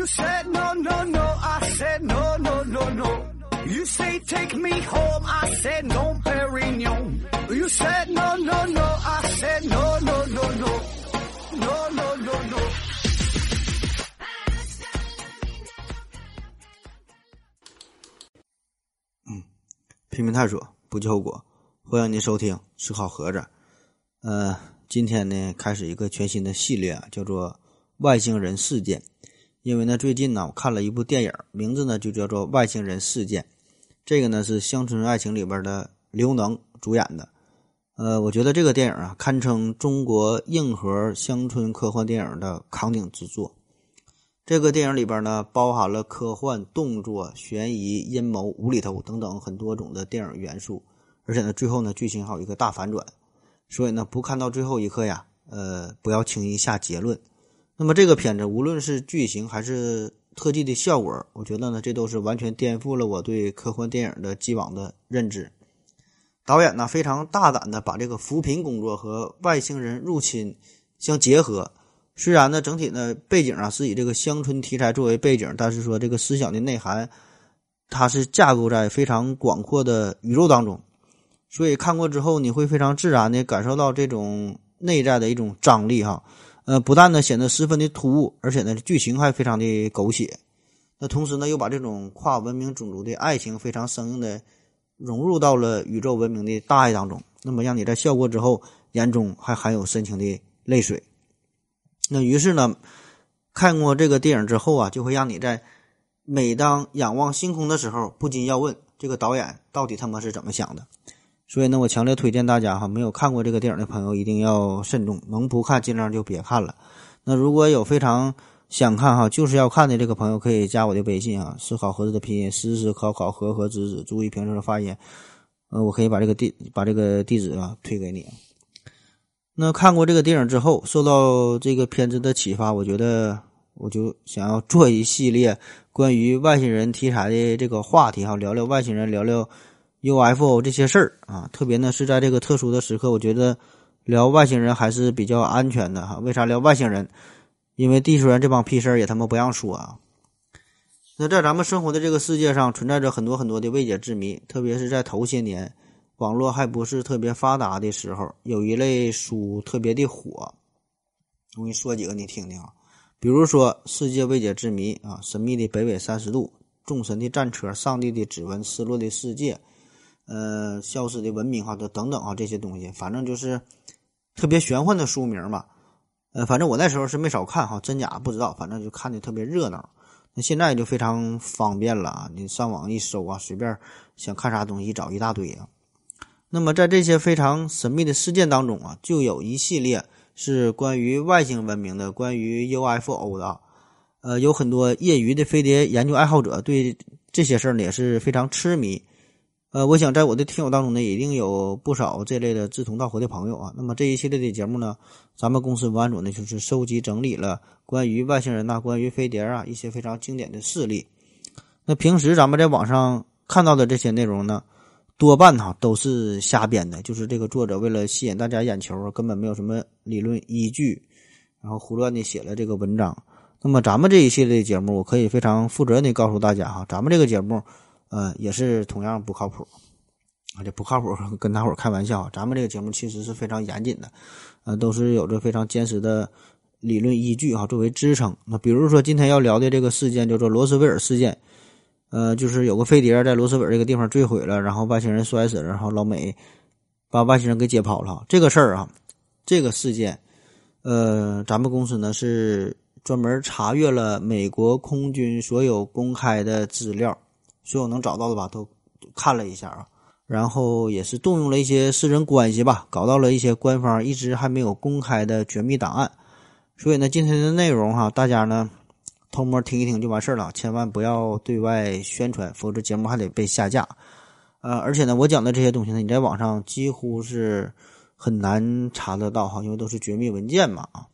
You said no, no, no. I said no, no, no, no. You say take me home. I said no, Perignon. You said no, no, no. I said no, no, no, no. No, no, no, no. 拼命探索，不计后果。欢迎您收听思考盒子。呃，今天呢，开始一个全新的系列啊，叫做《外星人事件》。因为呢，最近呢，我看了一部电影，名字呢就叫做《外星人事件》。这个呢是《乡村爱情》里边的刘能主演的。呃，我觉得这个电影啊，堪称中国硬核乡村科幻电影的扛鼎之作。这个电影里边呢，包含了科幻、动作、悬疑、阴谋、无厘头等等很多种的电影元素，而且呢，最后呢，剧情还有一个大反转。所以呢，不看到最后一刻呀，呃，不要轻易下结论。那么这个片子无论是剧情还是特技的效果，我觉得呢，这都是完全颠覆了我对科幻电影的既往的认知。导演呢非常大胆的把这个扶贫工作和外星人入侵相结合。虽然呢整体呢背景啊是以这个乡村题材作为背景，但是说这个思想的内涵，它是架构在非常广阔的宇宙当中。所以看过之后，你会非常自然的感受到这种内在的一种张力哈。呃，不但呢显得十分的突兀，而且呢剧情还非常的狗血。那同时呢又把这种跨文明种族的爱情非常生硬的融入到了宇宙文明的大爱当中。那么让你在笑过之后，眼中还含有深情的泪水。那于是呢，看过这个电影之后啊，就会让你在每当仰望星空的时候，不禁要问：这个导演到底他妈是怎么想的？所以呢，我强烈推荐大家哈，没有看过这个电影的朋友一定要慎重，能不看尽量就别看了。那如果有非常想看哈，就是要看的这个朋友，可以加我的微信啊，思考盒子的拼音，思思考考和和子子，注意平时的发音。呃，我可以把这个地把这个地址啊推给你。那看过这个电影之后，受到这个片子的启发，我觉得我就想要做一系列关于外星人题材的这个话题哈，聊聊外星人，聊聊 UFO 这些事儿啊。特别呢是在这个特殊的时刻，我觉得聊外星人还是比较安全的哈。为啥聊外星人？因为地球人这帮屁事儿也他妈不让说啊。那在咱们生活的这个世界上，存在着很多很多的未解之谜，特别是在头些年。网络还不是特别发达的时候，有一类书特别的火。我给你说几个，你听听啊。比如说《世界未解之谜》啊，《神秘的北纬三十度》、《众神的战车》、《上帝的指纹》、《失落的世界》、呃，《消失的文明》哈，这等等啊，这些东西，反正就是特别玄幻的书名吧。呃，反正我那时候是没少看哈，真假不知道，反正就看的特别热闹。那现在就非常方便了啊，你上网一搜啊，随便想看啥东西找一大堆啊。那么，在这些非常神秘的事件当中啊，就有一系列是关于外星文明的，关于 UFO 的。呃，有很多业余的飞碟研究爱好者对这些事儿呢也是非常痴迷。呃，我想在我的听友当中呢，一定有不少这类的志同道合的朋友啊。那么这一系列的节目呢，咱们公司文案组呢就是收集整理了关于外星人呐、关于飞碟啊一些非常经典的事例。那平时咱们在网上看到的这些内容呢？多半哈都是瞎编的，就是这个作者为了吸引大家眼球，根本没有什么理论依据，然后胡乱的写了这个文章。那么咱们这一系列的节目，我可以非常负责任的告诉大家哈，咱们这个节目，呃，也是同样不靠谱，啊，这不靠谱，跟大伙开玩笑，咱们这个节目其实是非常严谨的，呃，都是有着非常坚实的理论依据哈作为支撑。那比如说今天要聊的这个事件叫做罗斯威尔事件。呃，就是有个飞碟在罗斯威尔这个地方坠毁了，然后外星人摔死了，然后老美把外星人给解剖了。这个事儿啊，这个事件，呃，咱们公司呢是专门查阅了美国空军所有公开的资料，所有能找到的吧都看了一下啊，然后也是动用了一些私人关系吧，搞到了一些官方一直还没有公开的绝密档案。所以呢，今天的内容哈，大家呢。偷摸听一听就完事儿了，千万不要对外宣传，否则节目还得被下架。呃，而且呢，我讲的这些东西呢，你在网上几乎是很难查得到哈，因为都是绝密文件嘛啊。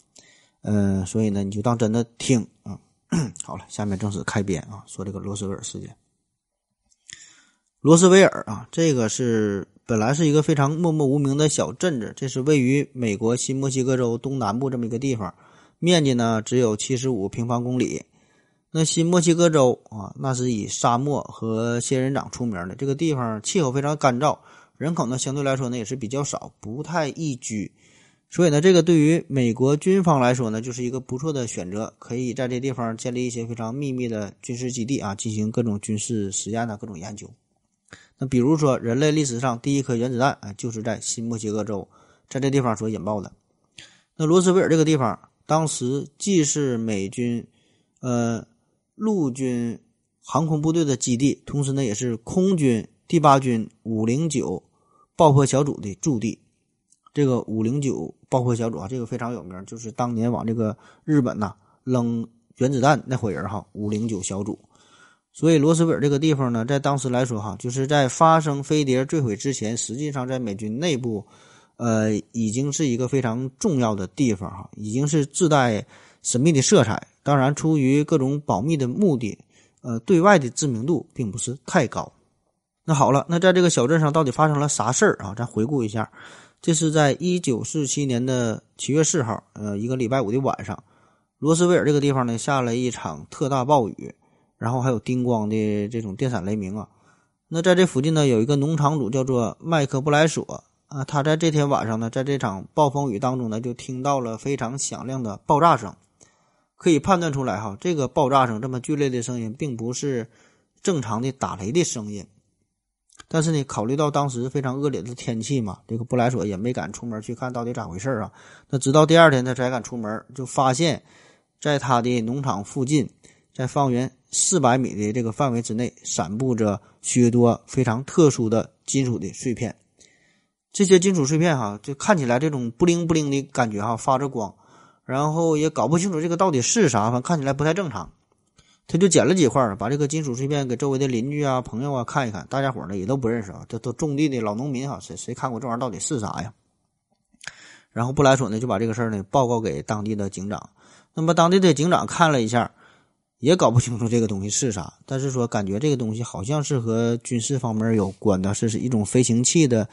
嗯，所以呢，你就当真的听啊。好了，下面正式开编啊，说这个罗斯威尔事件。罗斯威尔啊，这个是本来是一个非常默默无名的小镇子，这是位于美国新墨西哥州东南部这么一个地方。面积呢只有七十五平方公里，那新墨西哥州啊，那是以沙漠和仙人掌出名的。这个地方气候非常干燥，人口呢相对来说呢也是比较少，不太宜居。所以呢，这个对于美国军方来说呢，就是一个不错的选择，可以在这地方建立一些非常秘密的军事基地啊，进行各种军事实验的，各种研究。那比如说，人类历史上第一颗原子弹啊，就是在新墨西哥州，在这地方所引爆的。那罗斯威尔这个地方，当时既是美军，呃。陆军航空部队的基地，同时呢，也是空军第八军五零九爆破小组的驻地。这个五零九爆破小组啊，这个非常有名，就是当年往这个日本呐扔原子弹那伙人哈。五零九小组，所以罗斯威尔这个地方呢，在当时来说哈，就是在发生飞碟坠毁之前，实际上在美军内部，呃，已经是一个非常重要的地方哈，已经是自带神秘的色彩。当然，出于各种保密的目的，呃，对外的知名度并不是太高。那好了，那在这个小镇上到底发生了啥事儿啊？咱回顾一下，这是在一九四七年的七月四号，呃，一个礼拜五的晚上，罗斯威尔这个地方呢下了一场特大暴雨，然后还有叮咣的这种电闪雷鸣啊。那在这附近呢，有一个农场主叫做麦克布莱索啊，他在这天晚上呢，在这场暴风雨当中呢，就听到了非常响亮的爆炸声。可以判断出来，哈，这个爆炸声这么剧烈的声音，并不是正常的打雷的声音。但是呢，考虑到当时非常恶劣的天气嘛，这个布莱索也没敢出门去看到底咋回事啊。那直到第二天他才敢出门，就发现，在他的农场附近，在方圆四百米的这个范围之内，散布着许多非常特殊的金属的碎片。这些金属碎片，哈，就看起来这种不灵不灵的感觉，哈，发着光。然后也搞不清楚这个到底是啥，反正看起来不太正常。他就捡了几块，把这个金属碎片给周围的邻居啊、朋友啊看一看。大家伙呢也都不认识啊，这都种地的老农民哈，谁谁看过这玩意儿到底是啥呀？然后布莱索呢就把这个事儿呢报告给当地的警长。那么当地的警长看了一下，也搞不清楚这个东西是啥，但是说感觉这个东西好像是和军事方面有关的，是是一种飞行器的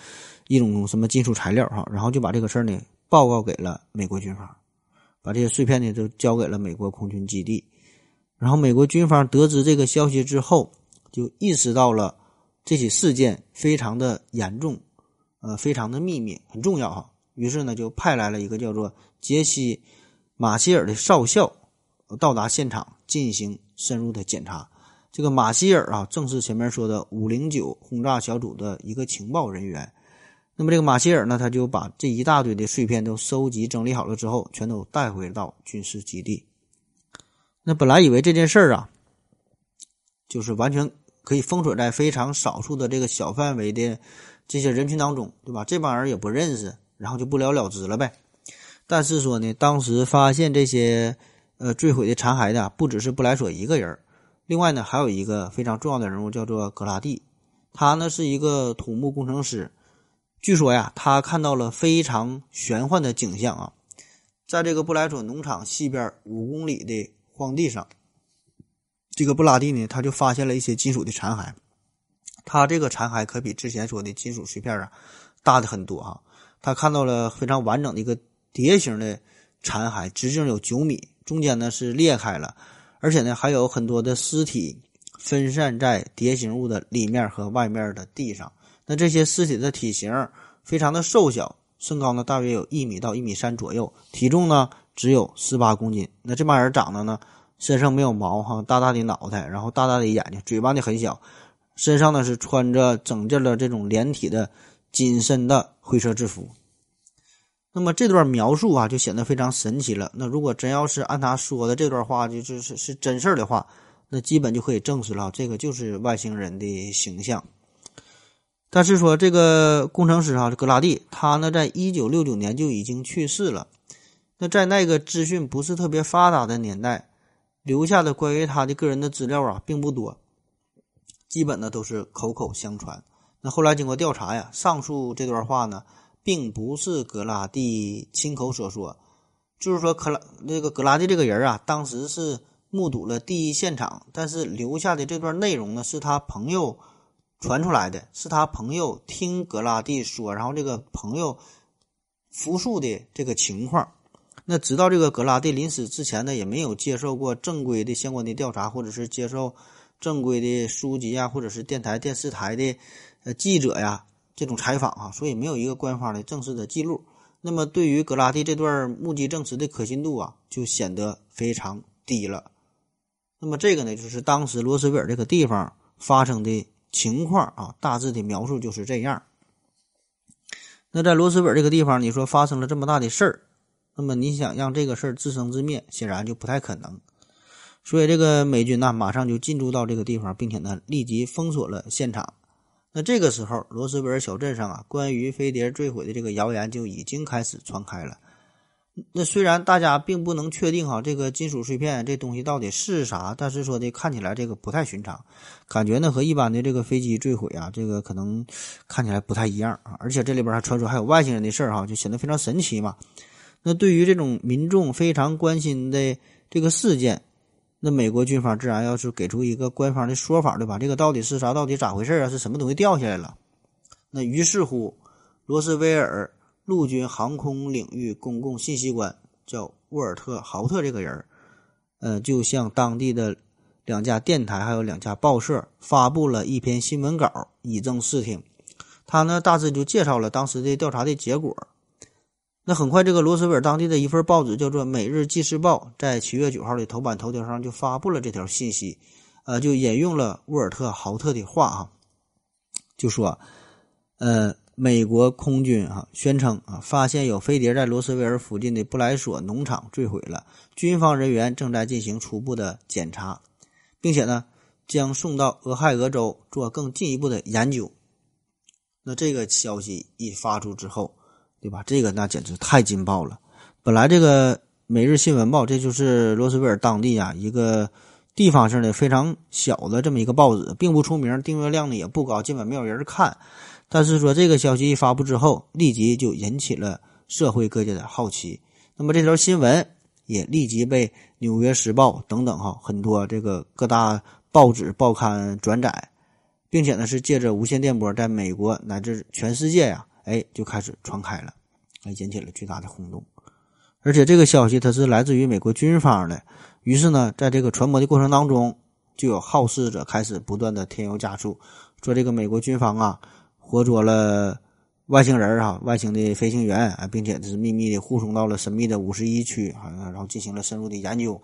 一种什么金属材料哈。然后就把这个事儿呢报告给了美国军方。把这些碎片呢都交给了美国空军基地，然后美国军方得知这个消息之后，就意识到了这起事件非常的严重，呃，非常的秘密，很重要哈。于是呢，就派来了一个叫做杰西·马歇尔的少校到达现场进行深入的检查。这个马歇尔啊，正是前面说的五零九轰炸小组的一个情报人员。那么这个马歇尔呢，他就把这一大堆的碎片都收集整理好了之后，全都带回到军事基地。那本来以为这件事儿啊，就是完全可以封锁在非常少数的这个小范围的这些人群当中，对吧？这帮人也不认识，然后就不了了之了呗。但是说呢，当时发现这些呃坠毁的残骸的不只是布莱索一个人，另外呢还有一个非常重要的人物叫做格拉蒂，他呢是一个土木工程师。据说呀，他看到了非常玄幻的景象啊，在这个布莱索农场西边五公里的荒地上，这个布拉蒂呢，他就发现了一些金属的残骸。他这个残骸可比之前说的金属碎片啊大的很多哈。他看到了非常完整的一个碟形的残骸，直径有九米，中间呢是裂开了，而且呢还有很多的尸体分散在碟形物的里面和外面的地上。那这些尸体的体型非常的瘦小，身高呢大约有一米到一米三左右，体重呢只有十八公斤。那这帮人长得呢，身上没有毛哈，大大的脑袋，然后大大的眼睛，嘴巴呢很小，身上呢是穿着整件的这种连体的紧身的灰色制服。那么这段描述啊，就显得非常神奇了。那如果真要是按他说的这段话，就就是是真事儿的话，那基本就可以证实了，这个就是外星人的形象。但是说这个工程师哈，格拉蒂，他呢，在一九六九年就已经去世了。那在那个资讯不是特别发达的年代，留下的关于他的个人的资料啊，并不多，基本呢都是口口相传。那后来经过调查呀，上述这段话呢，并不是格拉蒂亲口所说，就是说克拉那个格拉蒂这个人啊，当时是目睹了第一现场，但是留下的这段内容呢，是他朋友。传出来的是他朋友听格拉蒂说，然后这个朋友复述的这个情况，那直到这个格拉蒂临死之前呢，也没有接受过正规的相关的调查，或者是接受正规的书籍啊，或者是电台、电视台的呃记者呀这种采访啊，所以没有一个官方的正式的记录。那么对于格拉蒂这段目击证词的可信度啊，就显得非常低了。那么这个呢，就是当时罗斯威尔这个地方发生的情况啊，大致的描述就是这样。那在罗斯威尔这个地方，你说发生了这么大的事儿，那么你想让这个事儿自生自灭，显然就不太可能。所以这个美军呢，马上就进驻到这个地方，并且呢，立即封锁了现场。那这个时候，罗斯威尔小镇上啊，关于飞碟坠毁的这个谣言就已经开始传开了。那虽然大家并不能确定哈，这个金属碎片这东西到底是啥，但是说的看起来这个不太寻常，感觉呢和一般的这个飞机坠毁啊，这个可能看起来不太一样啊。而且这里边还传说还有外星人的事儿哈，就显得非常神奇嘛。那对于这种民众非常关心的这个事件。那美国军方自然要是给出一个官方的说法，对吧？这个到底是啥？到底咋回事啊？是什么东西掉下来了？那于是乎，罗斯威尔陆军航空领域公共信息官叫沃尔特·豪特这个人，呃，就向当地的两家电台还有两家报社发布了一篇新闻稿，以正视听。他呢，大致就介绍了当时的调查的结果。那很快，这个罗斯威尔当地的一份报纸叫做《每日纪事报》，在七月九号的头版头条上就发布了这条信息，呃，就引用了沃尔特·豪特的话啊，就说，呃，美国空军啊宣称啊，发现有飞碟在罗斯威尔附近的布莱索农场坠毁了，军方人员正在进行初步的检查，并且呢，将送到俄亥俄州做更进一步的研究。那这个消息一发出之后。对吧？这个那简直太劲爆了。本来这个《每日新闻报》这就是罗斯威尔当地啊一个地方性的非常小的这么一个报纸，并不出名，订阅量呢也不高，基本没有人看。但是说这个消息一发布之后，立即就引起了社会各界的好奇。那么这条新闻也立即被《纽约时报》等等哈很多这个各大报纸报刊转载，并且呢是借着无线电波在美国乃至全世界呀。哎，就开始传开了，哎，引起了巨大的轰动。而且这个消息它是来自于美国军方的，于是呢，在这个传播的过程当中，就有好事者开始不断的添油加醋，说这个美国军方啊，活捉了外星人啊，外星的飞行员啊，并且是秘密的护送到了神秘的五十一区好啊，然后进行了深入的研究。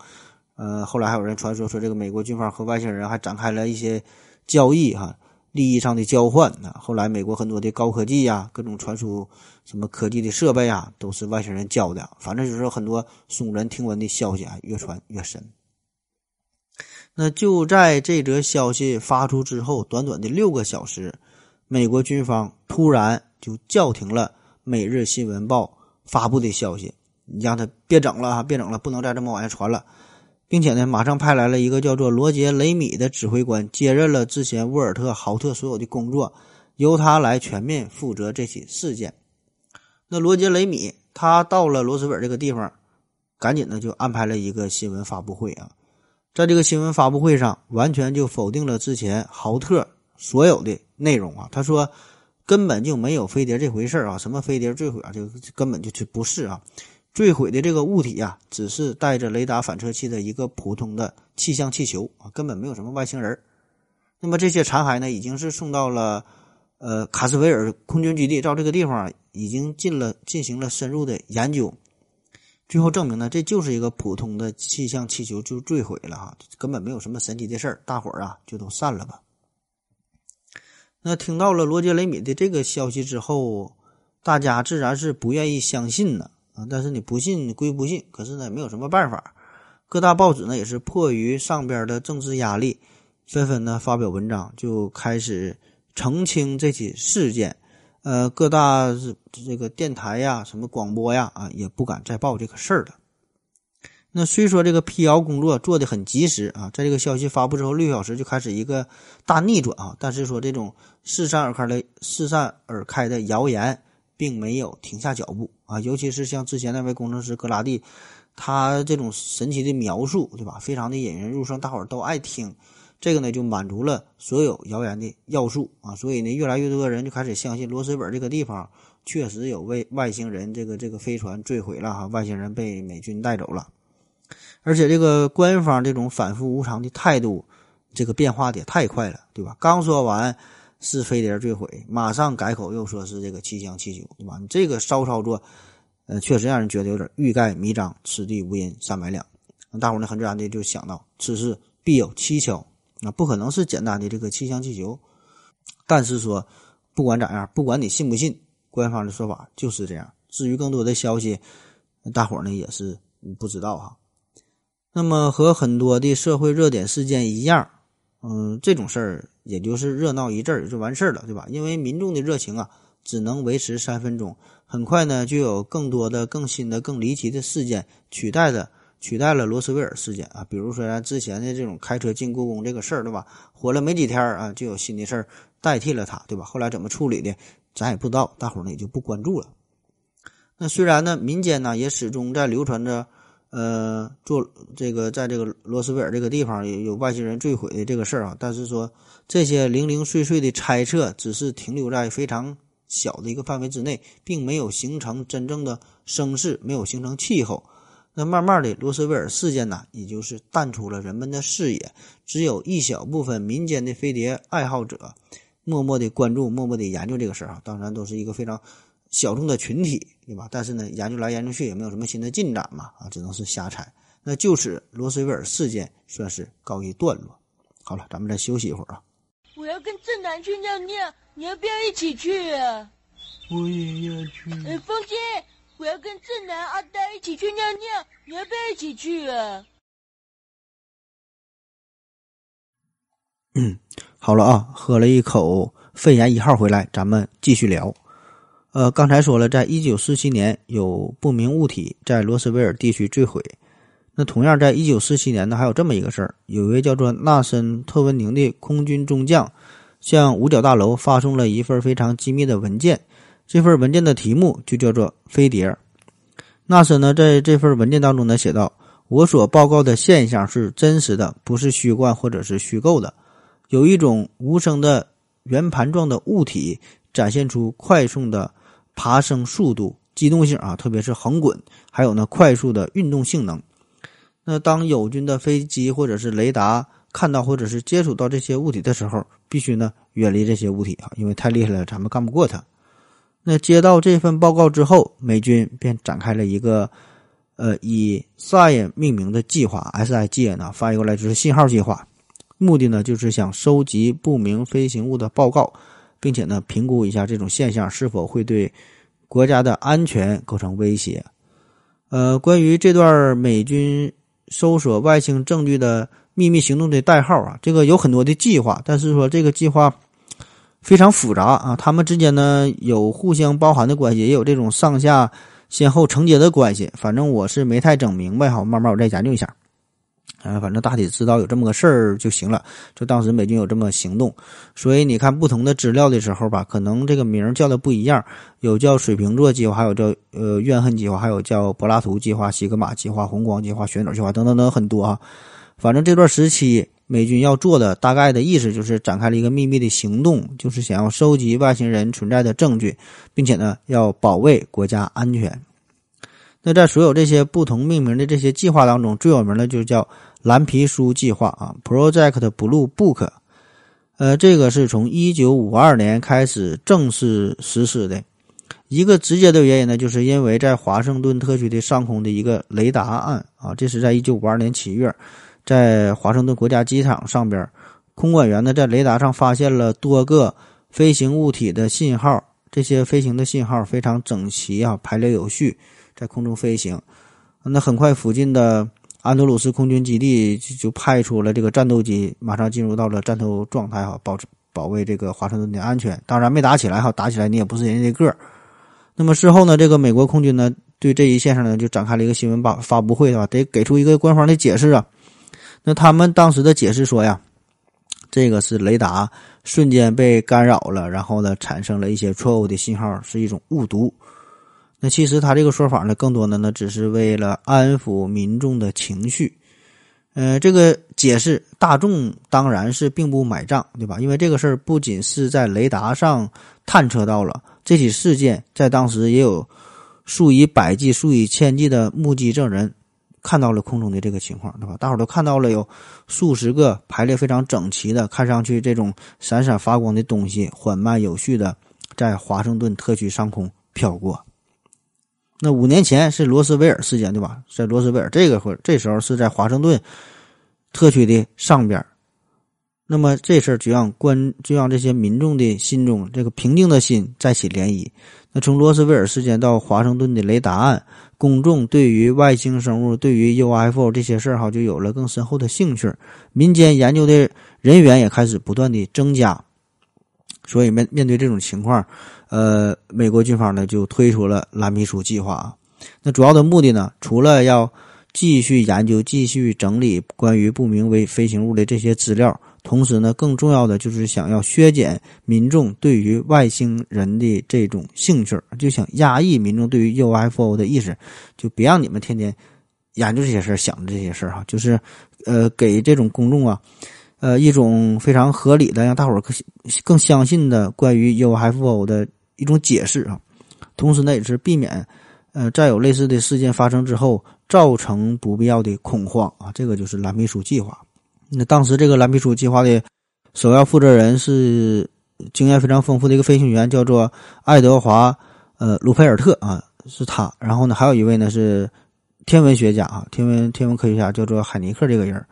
呃，后来还有人传说说这个美国军方和外星人还展开了一些交易哈。利益上的交换啊，后来美国很多的高科技呀，各种传输什么科技的设备啊，都是外星人教的。反正就是很多耸人听闻的消息啊，越传越深。那就在这则消息发出之后，短短的六个小时，美国军方突然就叫停了《每日新闻报》发布的消息，你让他别整了哈，别整了，不能再这么往下传了。并且呢，马上派来了一个叫做罗杰·雷米的指挥官，接任了之前沃尔特·豪特所有的工作，由他来全面负责这起事件。那罗杰·雷米他到了罗斯本这个地方，赶紧的就安排了一个新闻发布会啊，在这个新闻发布会上，完全就否定了之前豪特所有的内容啊。他说根本就没有飞碟这回事啊，什么飞碟坠毁啊，就根本就就不是啊。坠毁的这个物体啊，只是带着雷达反射器的一个普通的气象气球啊，根本没有什么外星人。那么这些残骸呢，已经是送到了呃卡斯维尔空军基地，到这个地方已经进了进行了深入的研究，最后证明呢，这就是一个普通的气象气球就坠毁了哈，根本没有什么神奇的事儿，大伙儿啊就都散了吧。那听到了罗杰雷米的这个消息之后，大家自然是不愿意相信呢。但是你不信归不信，可是呢，没有什么办法。各大报纸呢也是迫于上边的政治压力，纷纷呢发表文章，就开始澄清这起事件。呃，各大这个电台呀、什么广播呀，啊，也不敢再报这个事儿了。那虽说这个辟谣工作做的很及时啊，在这个消息发布之后六小时就开始一个大逆转啊，但是说这种四散而开的四散而开的谣言。并没有停下脚步啊，尤其是像之前那位工程师格拉蒂，他这种神奇的描述，对吧？非常的引人入胜，大伙儿都爱听，这个呢就满足了所有谣言的要素啊，所以呢越来越多的人就开始相信罗斯威尔这个地方确实有外外星人这个这个飞船坠毁了哈，外星人被美军带走了，而且这个官方这种反复无常的态度，这个变化的也太快了，对吧？刚说完是飞碟坠毁，马上改口又说是这个气象气球，对吧？你这个骚操作，呃，确实让人觉得有点欲盖弥彰，此地无银三百两。大伙呢很自然的就想到此事必有蹊跷。那不可能是简单的这个气象气球，但是说不管咋样，不管你信不信，官方的说法就是这样。至于更多的消息，大伙呢也是不知道哈。那么和很多的社会热点事件一样，嗯，这种事儿也就是热闹一阵儿就完事儿了，对吧？因为民众的热情啊，只能维持三分钟，很快呢就有更多的、更新的、更离奇的事件取代的。取代了罗斯威尔事件啊，比如说咱之前的这种开车进故宫这个事儿，对吧？火了没几天儿啊，就有新的事儿代替了它，对吧？后来怎么处理的，咱也不知道，大伙儿呢也就不关注了。那虽然呢，民间呢也始终在流传着，呃，做这个在这个罗斯威尔这个地方有有外星人坠毁的这个事儿啊，但是说这些零零碎碎的猜测只是停留在非常小的一个范围之内，并没有形成真正的声势，没有形成气候。那慢慢的，罗斯威尔事件呢，也就是淡出了人们的视野，只有一小部分民间的飞碟爱好者，默默的关注，默默的研究这个事儿啊。当然，都是一个非常小众的群体，对吧？但是呢，研究来研究去也没有什么新的进展嘛，啊，只能是瞎猜。那就此，罗斯威尔事件算是告一段落。好了，咱们再休息一会儿啊。我要跟正南去尿尿，你要不要一起去啊？我也要去。哎，风姐。我要跟正南、阿呆一起去尿尿，你要不要一起去啊？嗯，好了啊，喝了一口肺炎一号回来，咱们继续聊。呃，刚才说了，在一九四七年有不明物体在罗斯威尔地区坠毁。那同样，在一九四七年呢，还有这么一个事儿，有一位叫做纳森特温宁的空军中将，向五角大楼发送了一份非常机密的文件。这份文件的题目就叫做“飞碟”。纳森呢，在这份文件当中呢，写道：“我所报告的现象是真实的，不是虚幻或者是虚构的。有一种无声的圆盘状的物体展现出快速的爬升速度、机动性啊，特别是横滚，还有呢快速的运动性能。那当友军的飞机或者是雷达看到或者是接触到这些物体的时候，必须呢远离这些物体啊，因为太厉害了，咱们干不过它。”那接到这份报告之后，美军便展开了一个，呃，以 “SIGN” 命名的计划。“SIGN” 呢，翻译过来就是信号计划。目的呢，就是想收集不明飞行物的报告，并且呢，评估一下这种现象是否会对国家的安全构成威胁。呃，关于这段美军搜索外星证据的秘密行动的代号啊，这个有很多的计划，但是说这个计划。非常复杂啊，他们之间呢有互相包含的关系，也有这种上下先后承接的关系。反正我是没太整明白哈，慢慢我再研究一下。啊，反正大体知道有这么个事儿就行了。就当时美军有这么行动，所以你看不同的资料的时候吧，可能这个名叫的不一样，有叫水瓶座计划，还有叫呃怨恨计划，还有叫柏拉图计划、西格玛计划、红光计划、旋钮计划等等等很多啊。反正这段时期。美军要做的大概的意思就是展开了一个秘密的行动，就是想要收集外星人存在的证据，并且呢要保卫国家安全。那在所有这些不同命名的这些计划当中，最有名的就叫蓝皮书计划啊，Project Blue Book。呃，这个是从一九五二年开始正式实施的。一个直接的原因呢，就是因为在华盛顿特区的上空的一个雷达案啊，这是在一九五二年七月。在华盛顿国家机场上边，空管员呢在雷达上发现了多个飞行物体的信号，这些飞行的信号非常整齐啊，排列有序，在空中飞行。那很快，附近的安德鲁斯空军基地就就派出了这个战斗机，马上进入到了战斗状态哈，保保卫这个华盛顿的安全。当然没打起来哈，打起来你也不是人家的个。那么事后呢，这个美国空军呢对这一现象呢就展开了一个新闻发发布会，啊？得给出一个官方的解释啊。那他们当时的解释说呀，这个是雷达瞬间被干扰了，然后呢产生了一些错误的信号，是一种误读。那其实他这个说法呢，更多的呢只是为了安抚民众的情绪。呃，这个解释大众当然是并不买账，对吧？因为这个事儿不仅是在雷达上探测到了这起事件，在当时也有数以百计、数以千计的目击证人看到了空中的这个情况，对吧？大伙儿都看到了有数十个排列非常整齐的，看上去这种闪闪发光的东西，缓慢有序的在华盛顿特区上空飘过。那五年前是罗斯威尔事件，对吧？在罗斯威尔这个会这时候是在华盛顿特区的上边那么这事儿就让关就让这些民众的心中这个平静的心再起涟漪。那从罗斯威尔事件到华盛顿的雷达案，公众对于外星生物、对于 UFO 这些事儿哈，就有了更深厚的兴趣。民间研究的人员也开始不断的增加。所以面面对这种情况，呃，美国军方呢就推出了蓝皮书计划啊。那主要的目的呢，除了要继续研究、继续整理关于不明飞飞行物的这些资料，同时呢，更重要的就是想要削减民众对于外星人的这种兴趣，就想压抑民众对于 UFO 的意识，就别让你们天天研究这些事儿、想这些事儿哈，就是呃，给这种公众啊。呃，一种非常合理的让大伙儿更更相信的关于 UFO 的一种解释啊，同时呢，也是避免呃再有类似的事件发生之后造成不必要的恐慌啊。这个就是蓝皮书计划。那当时这个蓝皮书计划的首要负责人是经验非常丰富的一个飞行员，叫做爱德华呃卢佩尔特啊，是他。然后呢，还有一位呢是天文学家啊，天文天文科学家叫做海尼克这个人。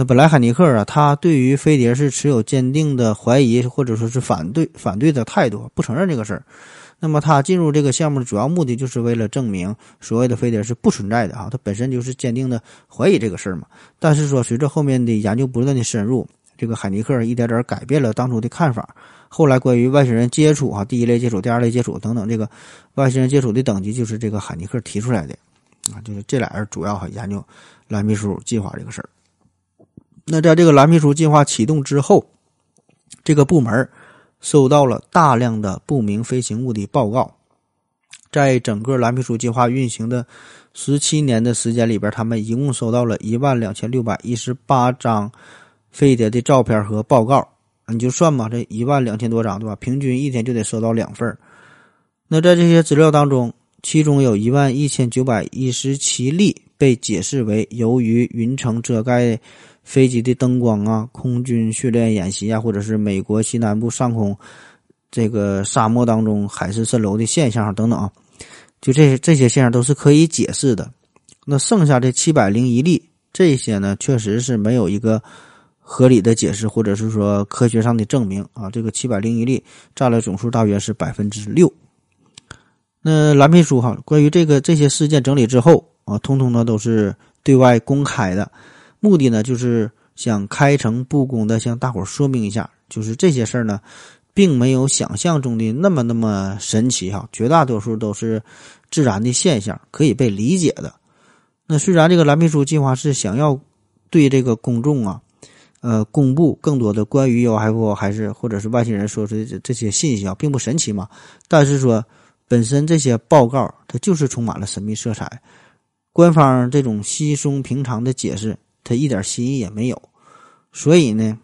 那本来海尼克啊，他对于飞碟是持有坚定的怀疑或者说是反对反对的态度，不承认这个事儿。那么他进入这个项目的主要目的就是为了证明所谓的飞碟是不存在的啊，他本身就是坚定的怀疑这个事儿嘛。但是说随着后面的研究不断的深入，这个海尼克一点点改变了当初的看法。后来关于外星人接触啊，第一类接触、第二类接触等等，这个外星人接触的等级就是这个海尼克提出来的啊，就是这俩人主要哈研究蓝秘书计划这个事儿。那在这个蓝皮书计划启动之后，这个部门收到了大量的不明飞行物的报告。在整个蓝皮书计划运行的十七年的时间里边，他们一共收到了一万两千六百一十八张飞碟的照片和报告。你就算吧，这一万两千多张，对吧？平均一天就得收到两份那在这些资料当中，其中有一万一千九百一十七例被解释为由于云层遮盖。飞机的灯光啊，空军训练演习啊，或者是美国西南部上空这个沙漠当中海市蜃楼的现象等等啊，就这些这些现象都是可以解释的。那剩下这七百零一例，这些呢确实是没有一个合理的解释，或者是说科学上的证明啊。这个七百零一例占了总数大约是百分之六。那蓝皮书哈，关于这个这些事件整理之后啊，通通呢都是对外公开的。目的呢，就是想开诚布公的向大伙说明一下，就是这些事儿呢，并没有想象中的那么那么神奇哈，绝大多数都是自然的现象，可以被理解的。那虽然这个蓝皮书计划是想要对这个公众啊，呃，公布更多的关于 UFO 还是或者是外星人说出的这些信息啊，并不神奇嘛，但是说本身这些报告它就是充满了神秘色彩，官方这种稀松平常的解释。他一点新意也没有，所以呢，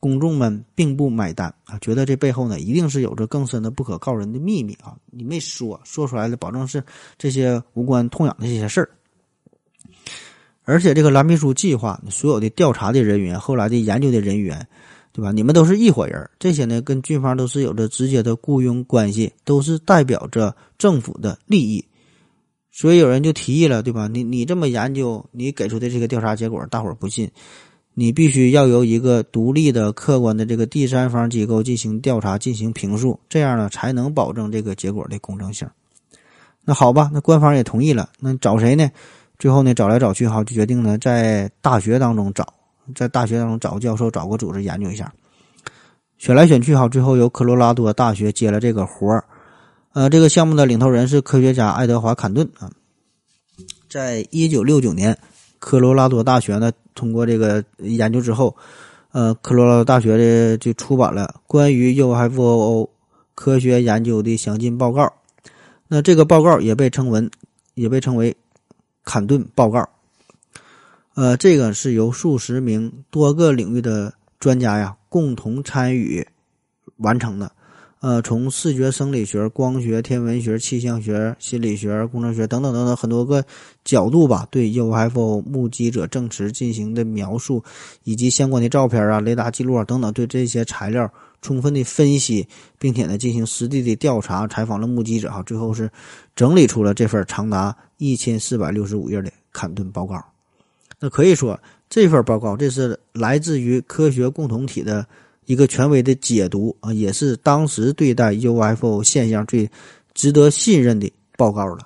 公众们并不买单啊，觉得这背后呢一定是有着更深的不可告人的秘密啊！你没说，说出来的保证是这些无关痛痒的这些事儿。而且这个蓝皮书计划所有的调查的人员，后来的研究的人员，对吧？你们都是一伙人，这些呢跟军方都是有着直接的雇佣关系，都是代表着政府的利益。所以有人就提议了，对吧？你你这么研究，你给出的这个调查结果，大伙儿不信，你必须要由一个独立的、客观的这个第三方机构进行调查、进行评述，这样呢才能保证这个结果的公正性。那好吧，那官方也同意了。那找谁呢？最后呢，找来找去哈，就决定呢在大学当中找，在大学当中找个教授、找个组织研究一下。选来选去哈，最后由科罗拉多大学接了这个活儿。呃，这个项目的领头人是科学家爱德华·坎顿啊。在一九六九年，科罗拉多大学呢通过这个研究之后，呃，科罗拉多大学的就出版了关于 UFO 科学研究的详尽报告。那这个报告也被称为也被称为坎顿报告。呃，这个是由数十名多个领域的专家呀共同参与完成的。呃，从视觉生理学、光学、天文学、气象学、心理学、工程学等等等等很多个角度吧，对 UFO 目击者证词进行的描述，以及相关的照片啊、雷达记录啊等等，对这些材料充分的分析，并且呢进行实地的调查，采访了目击者哈，最后是整理出了这份长达一千四百六十五页的坎顿报告。那可以说，这份报告这是来自于科学共同体的。一个权威的解读啊，也是当时对待 UFO 现象最值得信任的报告了。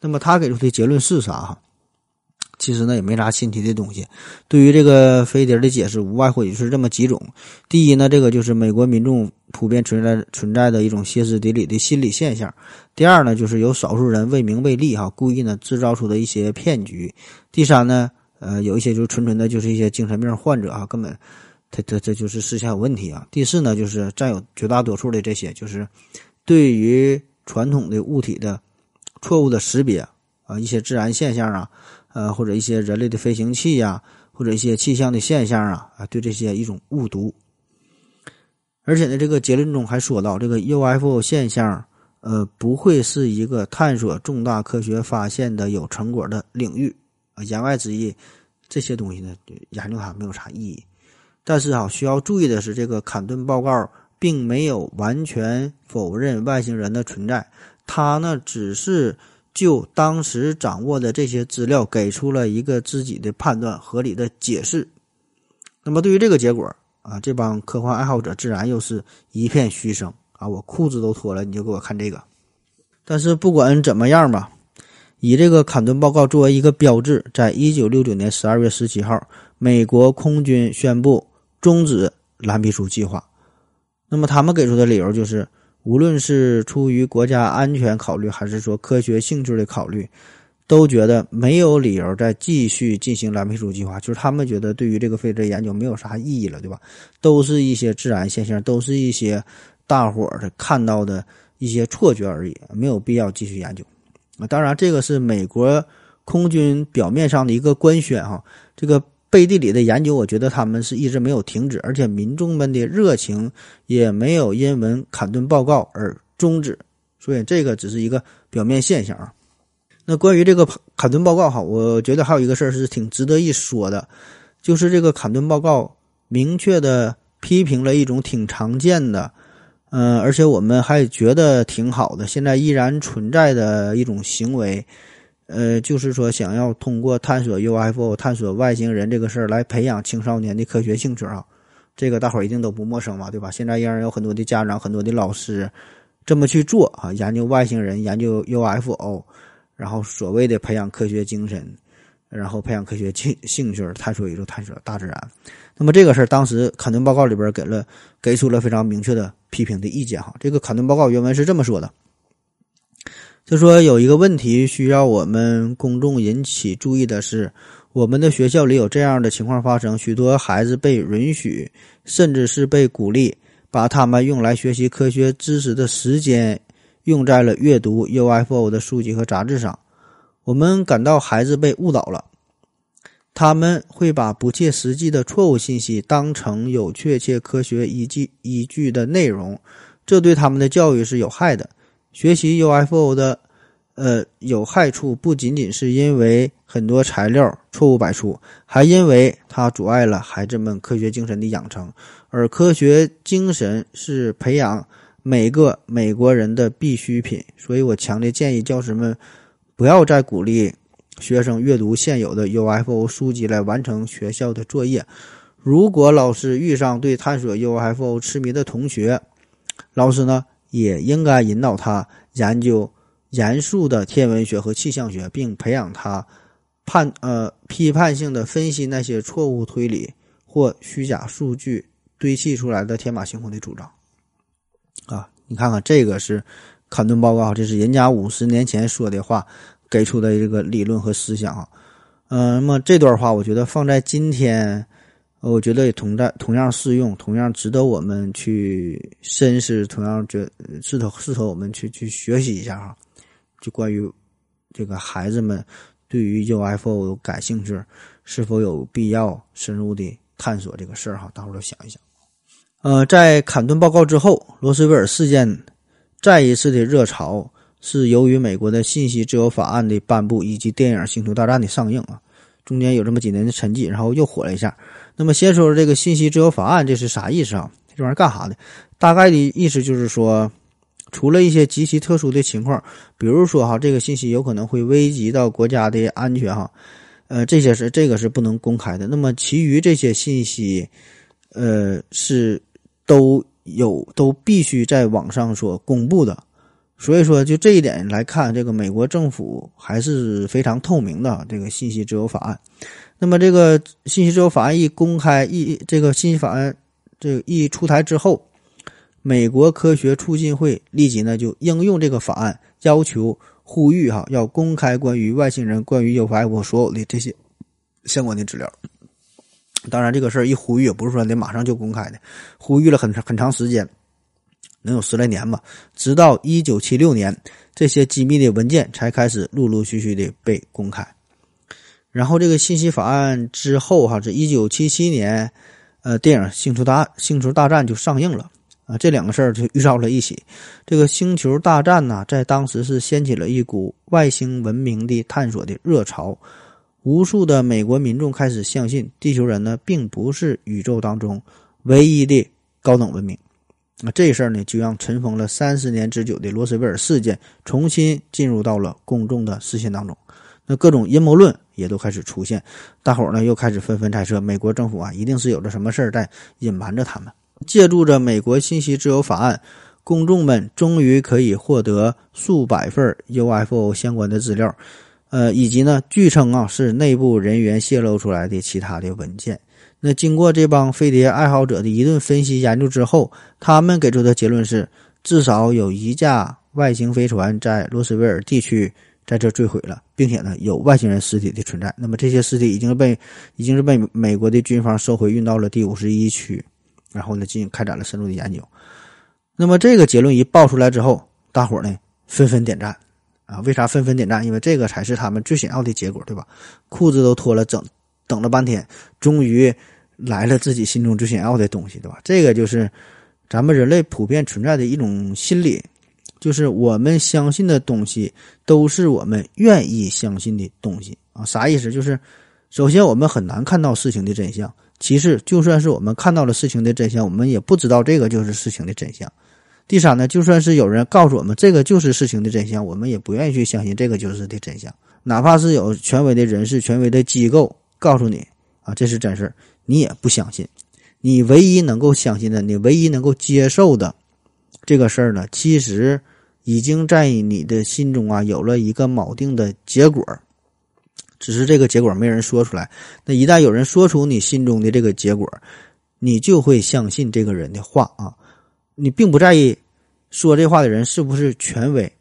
那么他给出的结论是啥？哈，其实呢也没啥新奇的东西。对于这个飞碟的解释，无外乎也就是这么几种。第一呢，这个就是美国民众普遍存在存在的一种歇斯底里的心理现象。第二呢，就是有少数人为名为利哈，故意呢制造出的一些骗局。第三呢，呃，有一些就是纯纯的就是一些精神病患者啊，根本。他这这就是思想有问题啊。第四呢，就是占有绝大多数的这些，就是对于传统的物体的错误的识别啊，一些自然现象啊，呃，或者一些人类的飞行器呀，或者一些气象的现象啊，啊，对这些一种误读。而且呢，这个结论中还说到，这个 UFO 现象，呃，不会是一个探索重大科学发现的有成果的领域啊。言外之意，这些东西呢，研究它没有啥意义。但是啊，需要注意的是，这个坎顿报告并没有完全否认外星人的存在，他呢只是就当时掌握的这些资料给出了一个自己的判断、合理的解释。那么对于这个结果啊，这帮科幻爱好者自然又是一片嘘声啊！我裤子都脱了，你就给我看这个。但是不管怎么样吧，以这个坎顿报告作为一个标志，在一九六九年十二月十七号，美国空军宣布。终止蓝皮书计划，那么他们给出的理由就是，无论是出于国家安全考虑，还是说科学兴趣的考虑，都觉得没有理由再继续进行蓝皮书计划。就是他们觉得对于这个飞碟研究没有啥意义了，对吧？都是一些自然现象，都是一些大伙儿的看到的一些错觉而已，没有必要继续研究。啊，当然这个是美国空军表面上的一个官宣哈，这个。背地里的研究，我觉得他们是一直没有停止，而且民众们的热情也没有因为坎顿报告而终止，所以这个只是一个表面现象啊。那关于这个坎顿报告哈，我觉得还有一个事儿是挺值得一说的，就是这个坎顿报告明确的批评了一种挺常见的，嗯，而且我们还觉得挺好的，现在依然存在的一种行为。呃，就是说，想要通过探索 UFO、探索外星人这个事儿来培养青少年的科学兴趣啊，这个大伙儿一定都不陌生嘛，对吧？现在依然有很多的家长、很多的老师这么去做啊，研究外星人、研究 UFO，然后所谓的培养科学精神，然后培养科学兴兴趣，探索宇宙、探索大自然。那么这个事儿，当时坎顿报告里边给了给出了非常明确的批评的意见哈。这个坎顿报告原文是这么说的。就说有一个问题需要我们公众引起注意的是，我们的学校里有这样的情况发生：许多孩子被允许，甚至是被鼓励，把他们用来学习科学知识的时间用在了阅读 UFO 的书籍和杂志上。我们感到孩子被误导了，他们会把不切实际的错误信息当成有确切科学依据依据的内容，这对他们的教育是有害的。学习 UFO 的，呃，有害处不仅仅是因为很多材料错误百出，还因为它阻碍了孩子们科学精神的养成。而科学精神是培养每个美国人的必需品，所以我强烈建议教师们不要再鼓励学生阅读现有的 UFO 书籍来完成学校的作业。如果老师遇上对探索 UFO 痴迷的同学，老师呢？也应该引导他研究严肃的天文学和气象学，并培养他判呃批判性的分析那些错误推理或虚假数据堆砌出来的天马行空的主张。啊，你看看这个是坎顿报告，这是人家五十年前说的话，给出的这个理论和思想啊。嗯，那么这段话我觉得放在今天。我觉得也同在同样适用，同样值得我们去深思，同样觉适合适合我们去去学习一下哈。就关于这个孩子们对于 UFO 感兴趣，是否有必要深入的探索这个事儿哈？大伙儿都想一想。呃，在坎顿报告之后，罗斯威尔事件再一次的热潮是由于美国的信息自由法案的颁布以及电影《星球大战》的上映啊，中间有这么几年的沉寂，然后又火了一下。那么先说说这个信息自由法案，这是啥意思啊？这玩意儿干啥的？大概的意思就是说，除了一些极其特殊的情况，比如说哈，这个信息有可能会危及到国家的安全哈，呃，这些是这个是不能公开的。那么其余这些信息，呃，是。都有都必须在网上所公布的，所以说就这一点来看，这个美国政府还是非常透明的。这个信息自由法案，那么这个信息自由法案一公开一这个信息法案这一出台之后，美国科学促进会立即呢就应用这个法案，要求呼吁哈要公开关于外星人、关于 UFO 所有的这些相关的资料。当然，这个事儿一呼吁也不是说得马上就公开的，呼吁了很长很长时间，能有十来年吧。直到一九七六年，这些机密的文件才开始陆陆续续的被公开。然后，这个信息法案之后，哈，是一九七七年，呃，电影《星球大星球大战》就上映了啊。这两个事儿就遇到了一起。这个《星球大战》呢，在当时是掀起了一股外星文明的探索的热潮。无数的美国民众开始相信，地球人呢并不是宇宙当中唯一的高等文明。那这事儿呢，就让尘封了三十年之久的罗斯威尔事件重新进入到了公众的视线当中。那各种阴谋论也都开始出现，大伙儿呢又开始纷纷猜测，美国政府啊一定是有着什么事儿在隐瞒着他们。借助着美国信息自由法案，公众们终于可以获得数百份 UFO 相关的资料。呃，以及呢，据称啊是内部人员泄露出来的其他的文件。那经过这帮飞碟爱好者的一顿分析研究之后，他们给出的结论是，至少有一架外星飞船在罗斯威尔地区在这坠毁了，并且呢有外星人尸体的存在。那么这些尸体已经被已经是被美国的军方收回运到了第五十一区，然后呢进行开展了深入的研究。那么这个结论一爆出来之后，大伙呢纷纷点赞。啊，为啥纷纷点赞？因为这个才是他们最想要的结果，对吧？裤子都脱了，整等了半天，终于来了自己心中最想要的东西，对吧？这个就是咱们人类普遍存在的一种心理，就是我们相信的东西都是我们愿意相信的东西啊。啥意思？就是首先我们很难看到事情的真相，其次就算是我们看到了事情的真相，我们也不知道这个就是事情的真相。第三呢，就算是有人告诉我们这个就是事情的真相，我们也不愿意去相信这个就是的真相。哪怕是有权威的人士、权威的机构告诉你啊，这是真事儿，你也不相信。你唯一能够相信的，你唯一能够接受的这个事儿呢，其实已经在你的心中啊有了一个锚定的结果，只是这个结果没人说出来。那一旦有人说出你心中的这个结果，你就会相信这个人的话啊。你并不在意说这话的人是不是权威，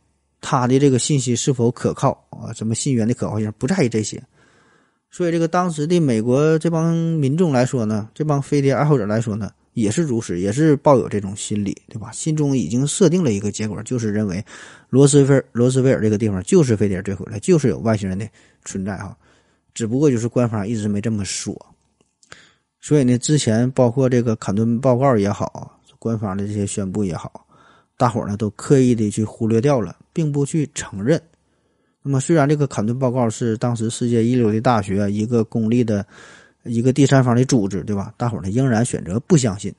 他的这个信息是否可靠啊？什么信源的可靠性，不在意这些。所以，这个当时的美国这帮民众来说呢，这帮飞碟爱好者来说呢，也是如此，也是抱有这种心理，对吧？心中已经设定了一个结果，就是认为罗斯菲罗斯威尔这个地方就是飞碟坠毁了，就是有外星人的存在哈。只不过就是官方一直没这么说。所以呢，之前包括这个坎顿报告也好。官方的这些宣布也好，大伙儿呢都刻意的去忽略掉了，并不去承认。那么，虽然这个坎顿报告是当时世界一流的大学一个公立的、一个第三方的组织，对吧？大伙儿呢仍然选择不相信。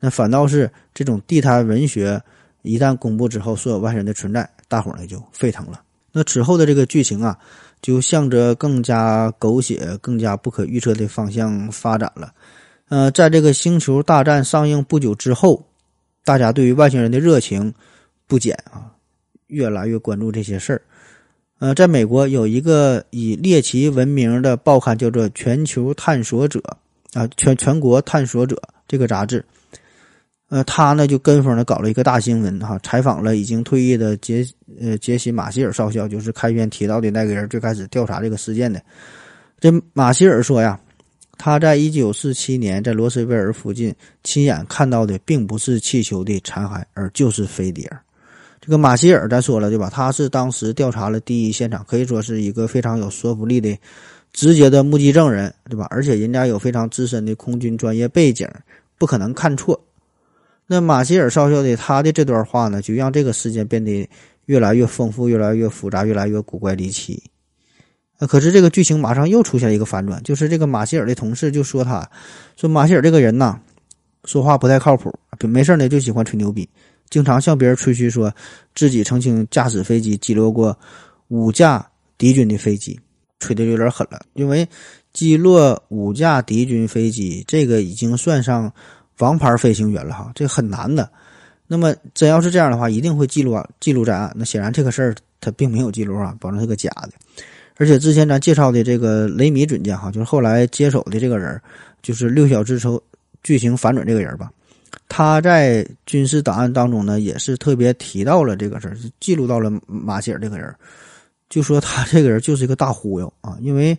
那反倒是这种地摊文学一旦公布之后，所有外星人的存在，大伙儿呢就沸腾了。那此后的这个剧情啊，就向着更加狗血、更加不可预测的方向发展了。呃，在这个《星球大战》上映不久之后，大家对于外星人的热情不减啊，越来越关注这些事儿。呃，在美国有一个以猎奇闻名的报刊，叫做《全球探索者》啊，全全国探索者这个杂志。呃，他呢就跟风的搞了一个大新闻哈，采访了已经退役的杰呃杰西马歇尔少校，就是开篇提到的那个人，最开始调查这个事件的。这马歇尔说呀。他在一九四七年在罗斯威尔附近亲眼看到的，并不是气球的残骸，而就是飞碟。这个马歇尔，咱说了对吧？他是当时调查了第一现场，可以说是一个非常有说服力的直接的目击证人，对吧？而且人家有非常资深的空军专业背景，不可能看错。那马歇尔少校的他的这段话呢，就让这个事件变得越来越丰富、越来越复杂、越来越古怪离奇。呃，可是这个剧情马上又出现了一个反转，就是这个马歇尔的同事就说他，说马歇尔这个人呐，说话不太靠谱，没事呢就喜欢吹牛逼，经常向别人吹嘘说自己曾经驾驶飞机击落过五架敌军的飞机，吹的有点狠了。因为击落五架敌军飞机，这个已经算上。王牌飞行员了哈，这很难的。那么真要是这样的话，一定会记录啊，记录在案。那显然这个事儿他并没有记录啊，保证是个假的。而且之前咱介绍的这个雷米准将哈，就是后来接手的这个人，就是六小之仇剧情反转这个人吧。他在军事档案当中呢，也是特别提到了这个事儿，记录到了马歇尔这个人，就说他这个人就是一个大忽悠啊，因为。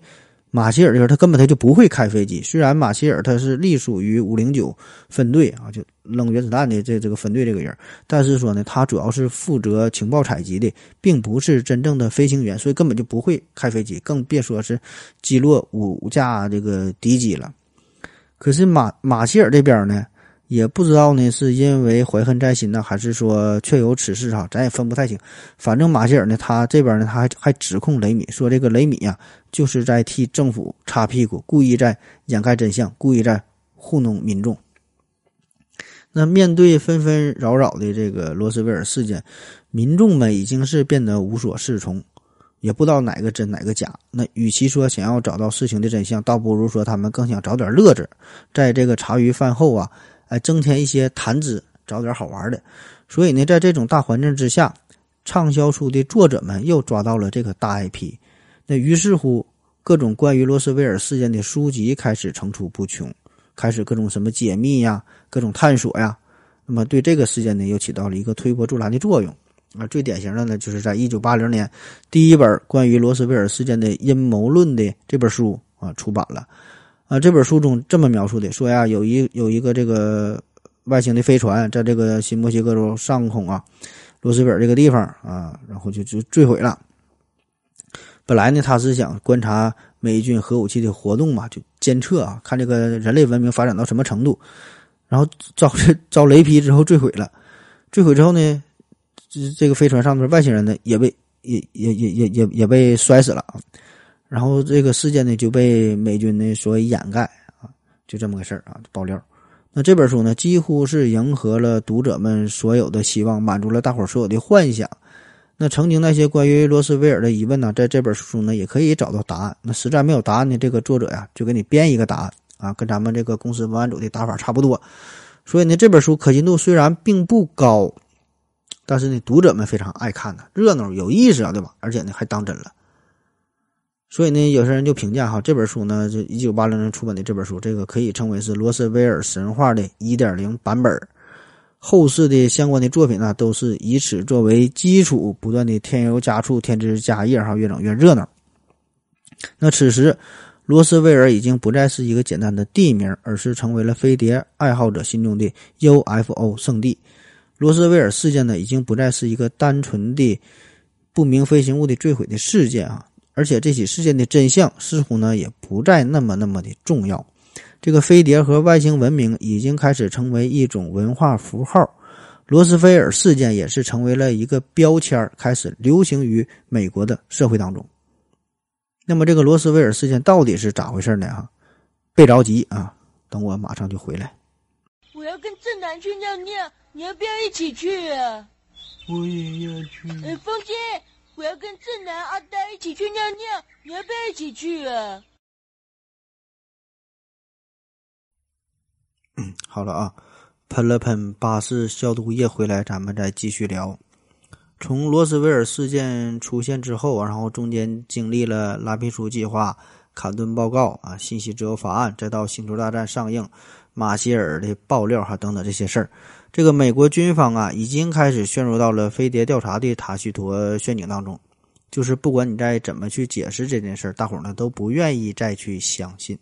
马歇尔这个他根本他就不会开飞机。虽然马歇尔他是隶属于五零九分队啊，就扔原子弹的这这个分队这个人，但是说呢，他主要是负责情报采集的，并不是真正的飞行员，所以根本就不会开飞机，更别说是击落五架这个敌机了。可是马马歇尔这边呢？也不知道呢，是因为怀恨在心呢，还是说确有此事哈？咱也分不太清。反正马歇尔呢，他这边呢，他还还指控雷米说，这个雷米呀，就是在替政府擦屁股，故意在掩盖真相，故意在糊弄民众。那面对纷纷扰扰的这个罗斯威尔事件，民众们已经是变得无所适从，也不知道哪个真哪个假。那与其说想要找到事情的真相，倒不如说他们更想找点乐子，在这个茶余饭后啊。哎，增添一些谈资，找点好玩的。所以呢，在这种大环境之下，畅销书的作者们又抓到了这个大 IP。那于是乎，各种关于罗斯威尔事件的书籍开始层出不穷，开始各种什么解密呀，各种探索呀。那么对这个事件呢，又起到了一个推波助澜的作用。啊，最典型的呢，就是在一九八零年，第一本关于罗斯威尔事件的阴谋论的这本书啊出版了。啊，这本书中这么描述的，说呀，有一有一个这个外星的飞船在这个新墨西哥州上空啊，罗斯本这个地方啊，然后就就坠毁了。本来呢，他是想观察美军核武器的活动嘛，就监测啊，看这个人类文明发展到什么程度。然后遭这遭雷劈之后坠毁了，坠毁之后呢，这这个飞船上面外星人呢也被也也也也也也被摔死了。然后这个事件呢就被美军呢所掩盖啊，就这么个事儿啊，爆料。那这本书呢几乎是迎合了读者们所有的希望，满足了大伙儿所有的幻想。那曾经那些关于罗斯威尔的疑问呢，在这本书中呢也可以找到答案。那实在没有答案呢，这个作者呀就给你编一个答案啊，跟咱们这个公司文案组的打法差不多。所以呢，这本书可信度虽然并不高，但是呢，读者们非常爱看呢，热闹有意思啊，对吧？而且呢还当真了。所以呢，有些人就评价哈这本书呢，就一九八零年出版的这本书，这个可以称为是罗斯威尔神话的一点零版本。后世的相关的作品呢，都是以此作为基础，不断的添油加醋、添枝加叶，哈，越整越热闹。那此时，罗斯威尔已经不再是一个简单的地名，而是成为了飞碟爱好者心中的 UFO 圣地。罗斯威尔事件呢，已经不再是一个单纯的不明飞行物的坠毁的事件啊。而且这起事件的真相似乎呢也不再那么那么的重要，这个飞碟和外星文明已经开始成为一种文化符号，罗斯菲尔事件也是成为了一个标签，开始流行于美国的社会当中。那么这个罗斯威尔事件到底是咋回事呢？哈，别着急啊，等我马上就回来。我要跟正南去尿尿，你要不要一起去啊？我也要去。哎，风姐。我要跟正南、阿呆一起去尿尿，你要不要一起去啊？嗯，好了啊，喷了喷巴士消毒液回来，咱们再继续聊。从罗斯威尔事件出现之后，然后中间经历了拉皮书计划、坎顿报告啊、信息自由法案，再到星球大战上映、马歇尔的爆料哈等等这些事儿。这个美国军方啊，已经开始陷入到了飞碟调查的塔西佗陷阱当中。就是不管你再怎么去解释这件事儿，大伙儿呢都不愿意再去相信。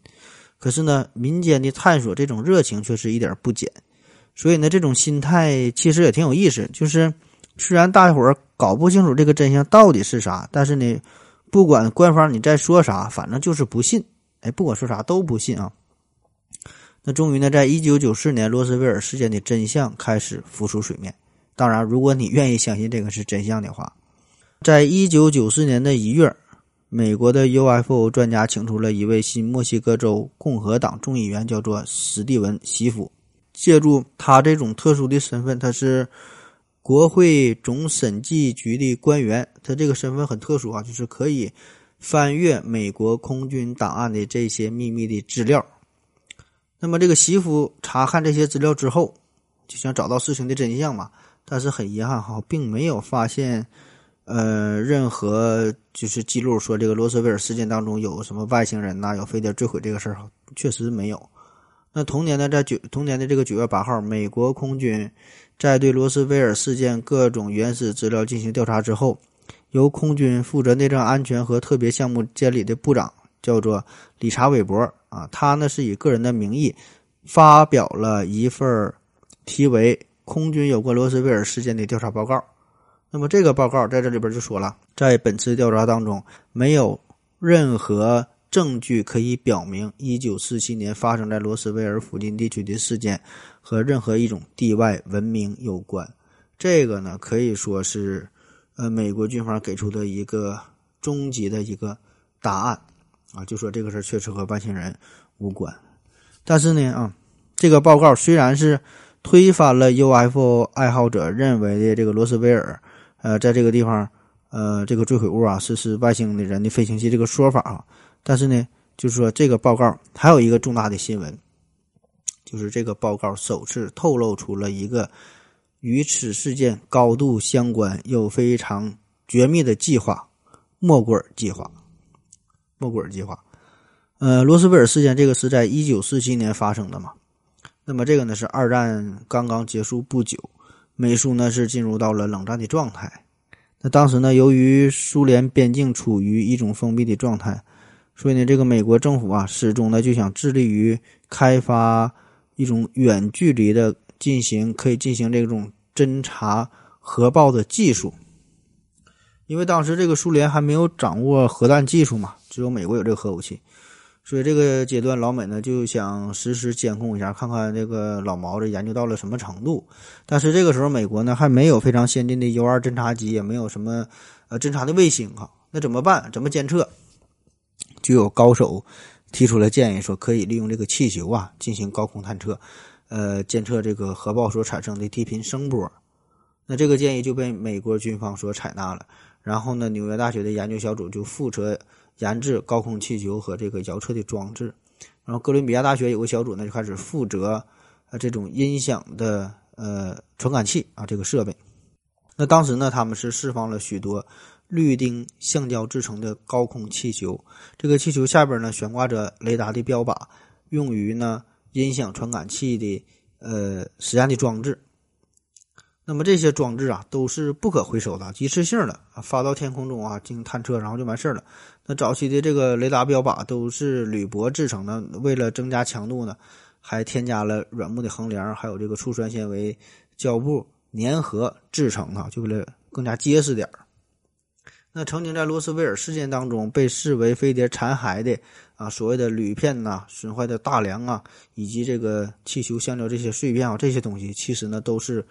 可是呢，民间的探索这种热情却是一点不减。所以呢，这种心态其实也挺有意思。就是虽然大伙儿搞不清楚这个真相到底是啥，但是呢，不管官方你在说啥，反正就是不信。哎，不管说啥都不信啊。那终于呢，在一九九四年罗斯威尔事件的真相开始浮出水面。当然，如果你愿意相信这个是真相的话，在一九九四年的一月，美国的 UFO 专家请出了一位新墨西哥州共和党众议员，叫做史蒂文·西夫。借助他这种特殊的身份，他是国会总审计局的官员，他这个身份很特殊啊，就是可以翻阅美国空军档案的这些秘密的资料。那么，这个媳妇查看这些资料之后，就想找到事情的真相嘛。但是很遗憾哈，并没有发现，呃，任何就是记录说这个罗斯威尔事件当中有什么外星人呐，有飞碟坠毁这个事儿哈，确实没有。那同年呢，在九同年的这个九月八号，美国空军在对罗斯威尔事件各种原始资料进行调查之后，由空军负责内政安全和特别项目监理的部长叫做理查·韦伯啊，他呢是以个人的名义发表了一份题为。空军有关罗斯威尔事件的调查报告，那么这个报告在这里边就说了，在本次调查当中，没有任何证据可以表明1947年发生在罗斯威尔附近地区的事件和任何一种地外文明有关。这个呢，可以说是呃美国军方给出的一个终极的一个答案啊，就说这个事儿确实和外星人无关。但是呢，啊，这个报告虽然是。推翻了 UFO 爱好者认为的这个罗斯威尔，呃，在这个地方，呃，这个坠毁物啊是是外星的人的飞行器这个说法啊。但是呢，就是说这个报告还有一个重大的新闻，就是这个报告首次透露出了一个与此事件高度相关又非常绝密的计划——莫古尔计划。莫古尔计划，呃，罗斯威尔事件这个是在一九四七年发生的嘛？那么这个呢是二战刚刚结束不久，美苏呢是进入到了冷战的状态。那当时呢，由于苏联边境处于一种封闭的状态，所以呢，这个美国政府啊始终呢就想致力于开发一种远距离的进行可以进行这种侦察核爆的技术。因为当时这个苏联还没有掌握核弹技术嘛，只有美国有这个核武器。所以这个阶段，老美呢就想实时监控一下，看看这个老毛子研究到了什么程度。但是这个时候，美国呢还没有非常先进的 U 二侦察机，也没有什么呃侦察的卫星哈。那怎么办？怎么监测？就有高手提出了建议，说可以利用这个气球啊进行高空探测，呃，监测这个核爆所产生的低频声波。那这个建议就被美国军方所采纳了。然后呢，纽约大学的研究小组就负责。研制高空气球和这个遥测的装置，然后哥伦比亚大学有个小组呢，就开始负责呃这种音响的呃传感器啊这个设备。那当时呢，他们是释放了许多氯丁橡胶制成的高空气球，这个气球下边呢悬挂着雷达的标靶，用于呢音响传感器的呃实验的装置。那么这些装置啊都是不可回收的，一次性的啊发到天空中啊进行探测，然后就完事儿了。那早期的这个雷达标靶都是铝箔制成的，为了增加强度呢，还添加了软木的横梁，还有这个醋酸纤维胶布粘合制成的，就为了更加结实点儿。那曾经在罗斯威尔事件当中被视为飞碟残骸的啊，所谓的铝片呐、损坏的大梁啊，以及这个气球橡胶这些碎片啊，这些东西其实呢都是。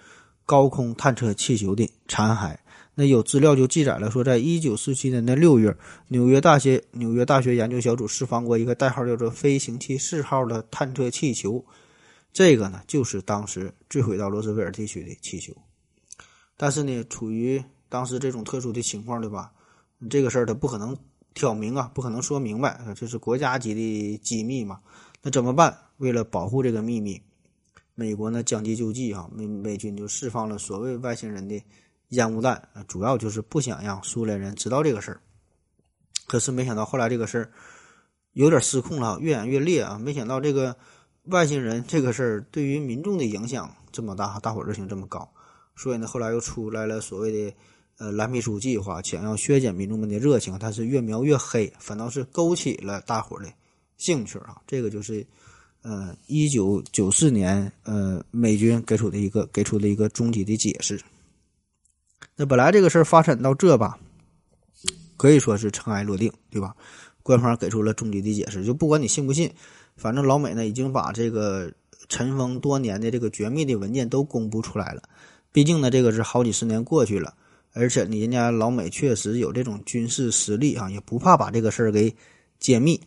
高空探测气球的残骸，那有资料就记载了说，在一九四七年的六月，纽约大学纽约大学研究小组释放过一个代号叫做“飞行器四号”的探测气球，这个呢就是当时坠毁到罗斯威尔地区的气球。但是呢，处于当时这种特殊的情况，对吧？这个事儿他不可能挑明啊，不可能说明白，这是国家级的机密嘛。那怎么办？为了保护这个秘密。美国呢将计就计啊，美美军就释放了所谓外星人的烟雾弹，主要就是不想让苏联人知道这个事儿。可是没想到后来这个事儿有点失控了，越演越烈啊！没想到这个外星人这个事儿对于民众的影响这么大，大伙热情这么高，所以呢后来又出来了所谓的呃蓝皮书计划，想要削减民众们的热情，但是越描越黑，反倒是勾起了大伙的兴趣啊！这个就是。呃，一九九四年，呃，美军给出的一个给出的一个终极的解释。那本来这个事儿发展到这吧，可以说是尘埃落定，对吧？官方给出了终极的解释，就不管你信不信，反正老美呢已经把这个尘封多年的这个绝密的文件都公布出来了。毕竟呢，这个是好几十年过去了，而且呢，人家老美确实有这种军事实力啊，也不怕把这个事儿给解密。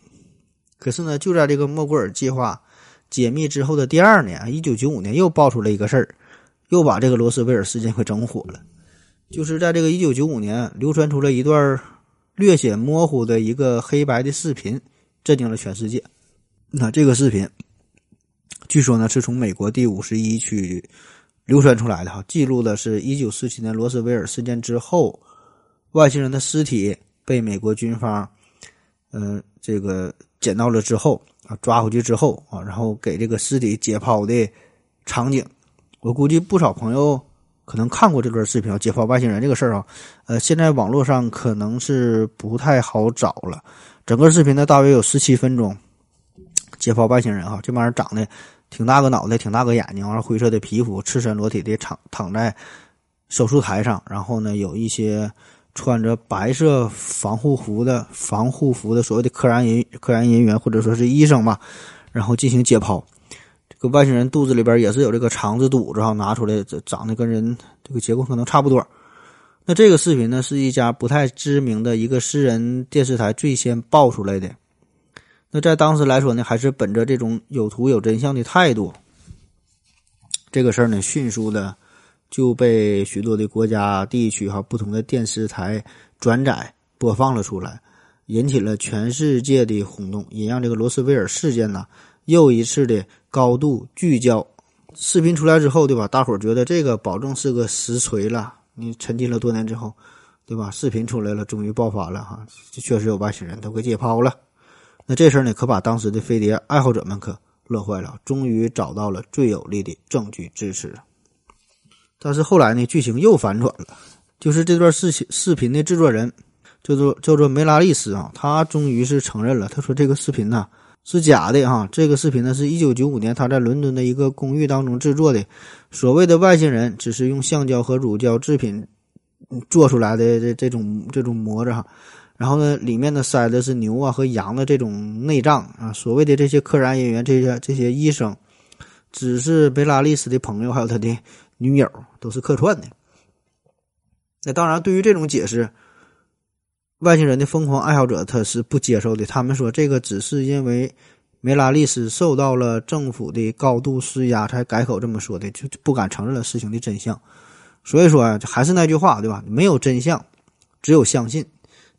可是呢，就在这个莫古尔计划解密之后的第二年，一九九五年又爆出了一个事儿，又把这个罗斯威尔事件给整火了。就是在这个一九九五年，流传出了一段略显模糊的一个黑白的视频，震惊了全世界。那这个视频，据说呢是从美国第五十一区。流传出来的哈，记录的是1947年罗斯威尔事件之后，外星人的尸体被美国军方，嗯，这个捡到了之后啊，抓回去之后啊，然后给这个尸体解剖的场景。我估计不少朋友可能看过这段视频，解剖外星人这个事儿啊，呃，现在网络上可能是不太好找了。整个视频呢，大约有十七分钟，解剖外星人哈，这玩意儿长得。挺大个脑袋，挺大个眼睛，完灰色的皮肤，赤身裸体的躺躺在手术台上，然后呢，有一些穿着白色防护服的防护服的所谓的科研人科研人员或者说是医生吧，然后进行解剖。这个外星人肚子里边也是有这个肠子肚子哈，拿出来长得跟人这个结构可能差不多。那这个视频呢，是一家不太知名的一个私人电视台最先爆出来的。那在当时来说呢，还是本着这种有图有真相的态度，这个事儿呢，迅速的就被许多的国家、地区哈不同的电视台转载播放了出来，引起了全世界的轰动，也让这个罗斯威尔事件呢又一次的高度聚焦。视频出来之后，对吧？大伙儿觉得这个保证是个实锤了。你沉寂了多年之后，对吧？视频出来了，终于爆发了哈，这确实有外星人都给解剖了。那这事儿呢，可把当时的飞碟爱好者们可乐坏了，终于找到了最有力的证据支持。但是后来呢，剧情又反转了，就是这段视频视频的制作人叫做叫做梅拉利斯啊，他终于是承认了，他说这个视频呢是假的哈，这个视频呢是一九九五年他在伦敦的一个公寓当中制作的，所谓的外星人只是用橡胶和乳胶制品做出来的这这种这种模子哈。然后呢，里面呢塞的是牛啊和羊的这种内脏啊。所谓的这些科研人员、这些这些医生，只是贝拉利斯的朋友，还有他的女友，都是客串的。那当然，对于这种解释，外星人的疯狂爱好者他是不接受的。他们说，这个只是因为梅拉利斯受到了政府的高度施压，才改口这么说的，就不敢承认了事情的真相。所以说啊，还是那句话，对吧？没有真相，只有相信。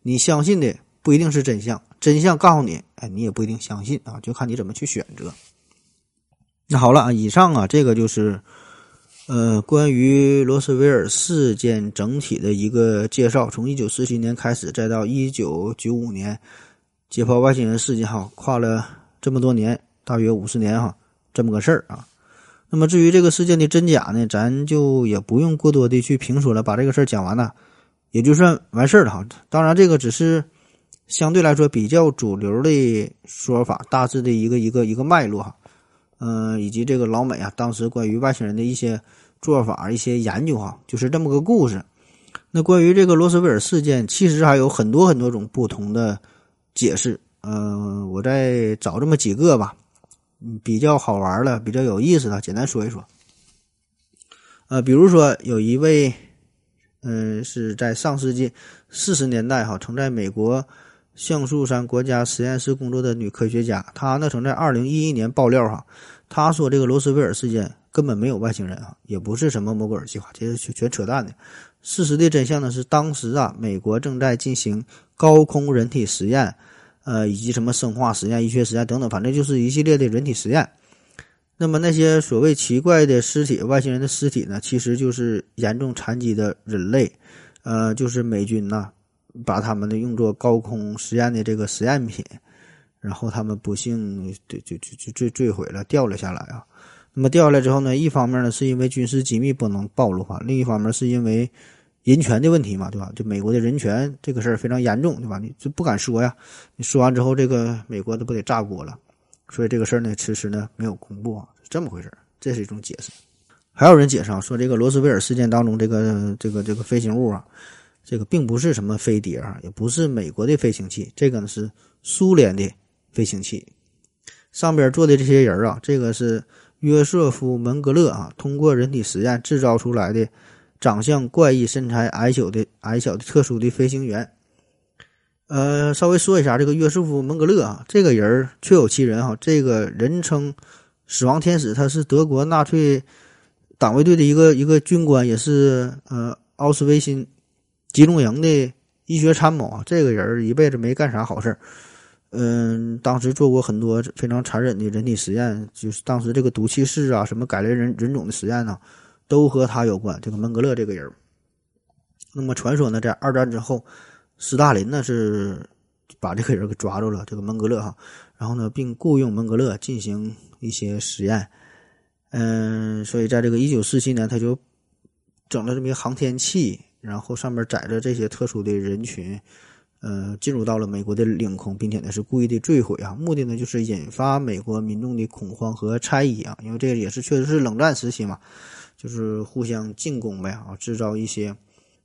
你相信的不一定是真相，真相告诉你，哎，你也不一定相信啊，就看你怎么去选择。那好了啊，以上啊，这个就是，呃，关于罗斯威尔事件整体的一个介绍，从一九四七年开始，再到一九九五年解剖外星人事件，哈，跨了这么多年，大约五十年，哈，这么个事儿啊。那么至于这个事件的真假呢，咱就也不用过多的去评说了，把这个事儿讲完了。也就算完事儿了哈，当然这个只是相对来说比较主流的说法，大致的一个一个一个脉络哈，嗯，以及这个老美啊当时关于外星人的一些做法、一些研究哈，就是这么个故事。那关于这个罗斯威尔事件，其实还有很多很多种不同的解释，嗯，我再找这么几个吧，嗯，比较好玩的、比较有意思的，简单说一说。呃，比如说有一位。嗯，是在上世纪四十年代哈，曾在美国橡树山国家实验室工作的女科学家，她呢曾在二零一一年爆料哈，她说这个罗斯威尔事件根本没有外星人啊，也不是什么摩古尔计划，这是全全扯淡的。事实的真相呢是，当时啊，美国正在进行高空人体实验，呃，以及什么生化实验、医学实验等等，反正就是一系列的人体实验。那么那些所谓奇怪的尸体、外星人的尸体呢，其实就是严重残疾的人类，呃，就是美军呐，把他们的用作高空实验的这个实验品，然后他们不幸就就就就坠坠毁了，掉了下来啊。那么掉下来之后呢，一方面呢是因为军事机密不能暴露哈，另一方面是因为人权的问题嘛，对吧？就美国的人权这个事儿非常严重，对吧？你就不敢说呀，你说完之后，这个美国都不得炸锅了。所以这个事儿呢，迟迟呢没有公布啊，是这么回事儿，这是一种解释。还有人解释啊，说这个罗斯威尔事件当中，这个这个这个飞行物啊，这个并不是什么飞碟啊，也不是美国的飞行器，这个呢是苏联的飞行器。上边坐的这些人啊，这个是约瑟夫·门格勒啊，通过人体实验制造出来的，长相怪异、身材矮小的矮小的特殊的飞行员。呃，稍微说一下这个约瑟夫·门格勒啊，这个人确有其人哈，这个人称“死亡天使”，他是德国纳粹党卫队的一个一个军官，也是呃奥斯维辛集中营的医学参谋啊。这个人一辈子没干啥好事。嗯，当时做过很多非常残忍的人体实验，就是当时这个毒气室啊，什么改良人人种的实验呢，都和他有关。这个门格勒这个人，那么传说呢，在二战之后，斯大林呢是把这个人给抓住了，这个门格勒哈，然后呢，并雇佣门格勒进行一些实验。嗯，所以在这个一九四七年，他就整了这么一个航天器，然后上面载着这些特殊的人群。呃，进入到了美国的领空，并且呢是故意的坠毁啊，目的呢就是引发美国民众的恐慌和猜疑啊，因为这个也是确实是冷战时期嘛，就是互相进攻呗啊，制造一些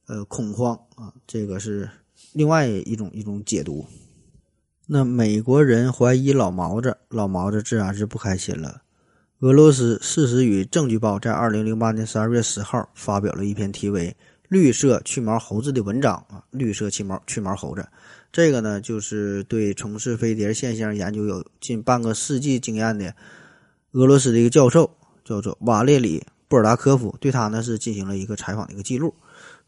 呃恐慌啊，这个是另外一种一种解读。那美国人怀疑老毛子，老毛子自然是不开心了。俄罗斯《事实与证据报》在二零零八年十二月十号发表了一篇题为。绿色去毛猴子的文章啊，绿色去毛去毛猴子，这个呢就是对从事飞碟现象研究有近半个世纪经验的俄罗斯的一个教授，叫做瓦列里布尔达科夫，对他呢是进行了一个采访的一个记录。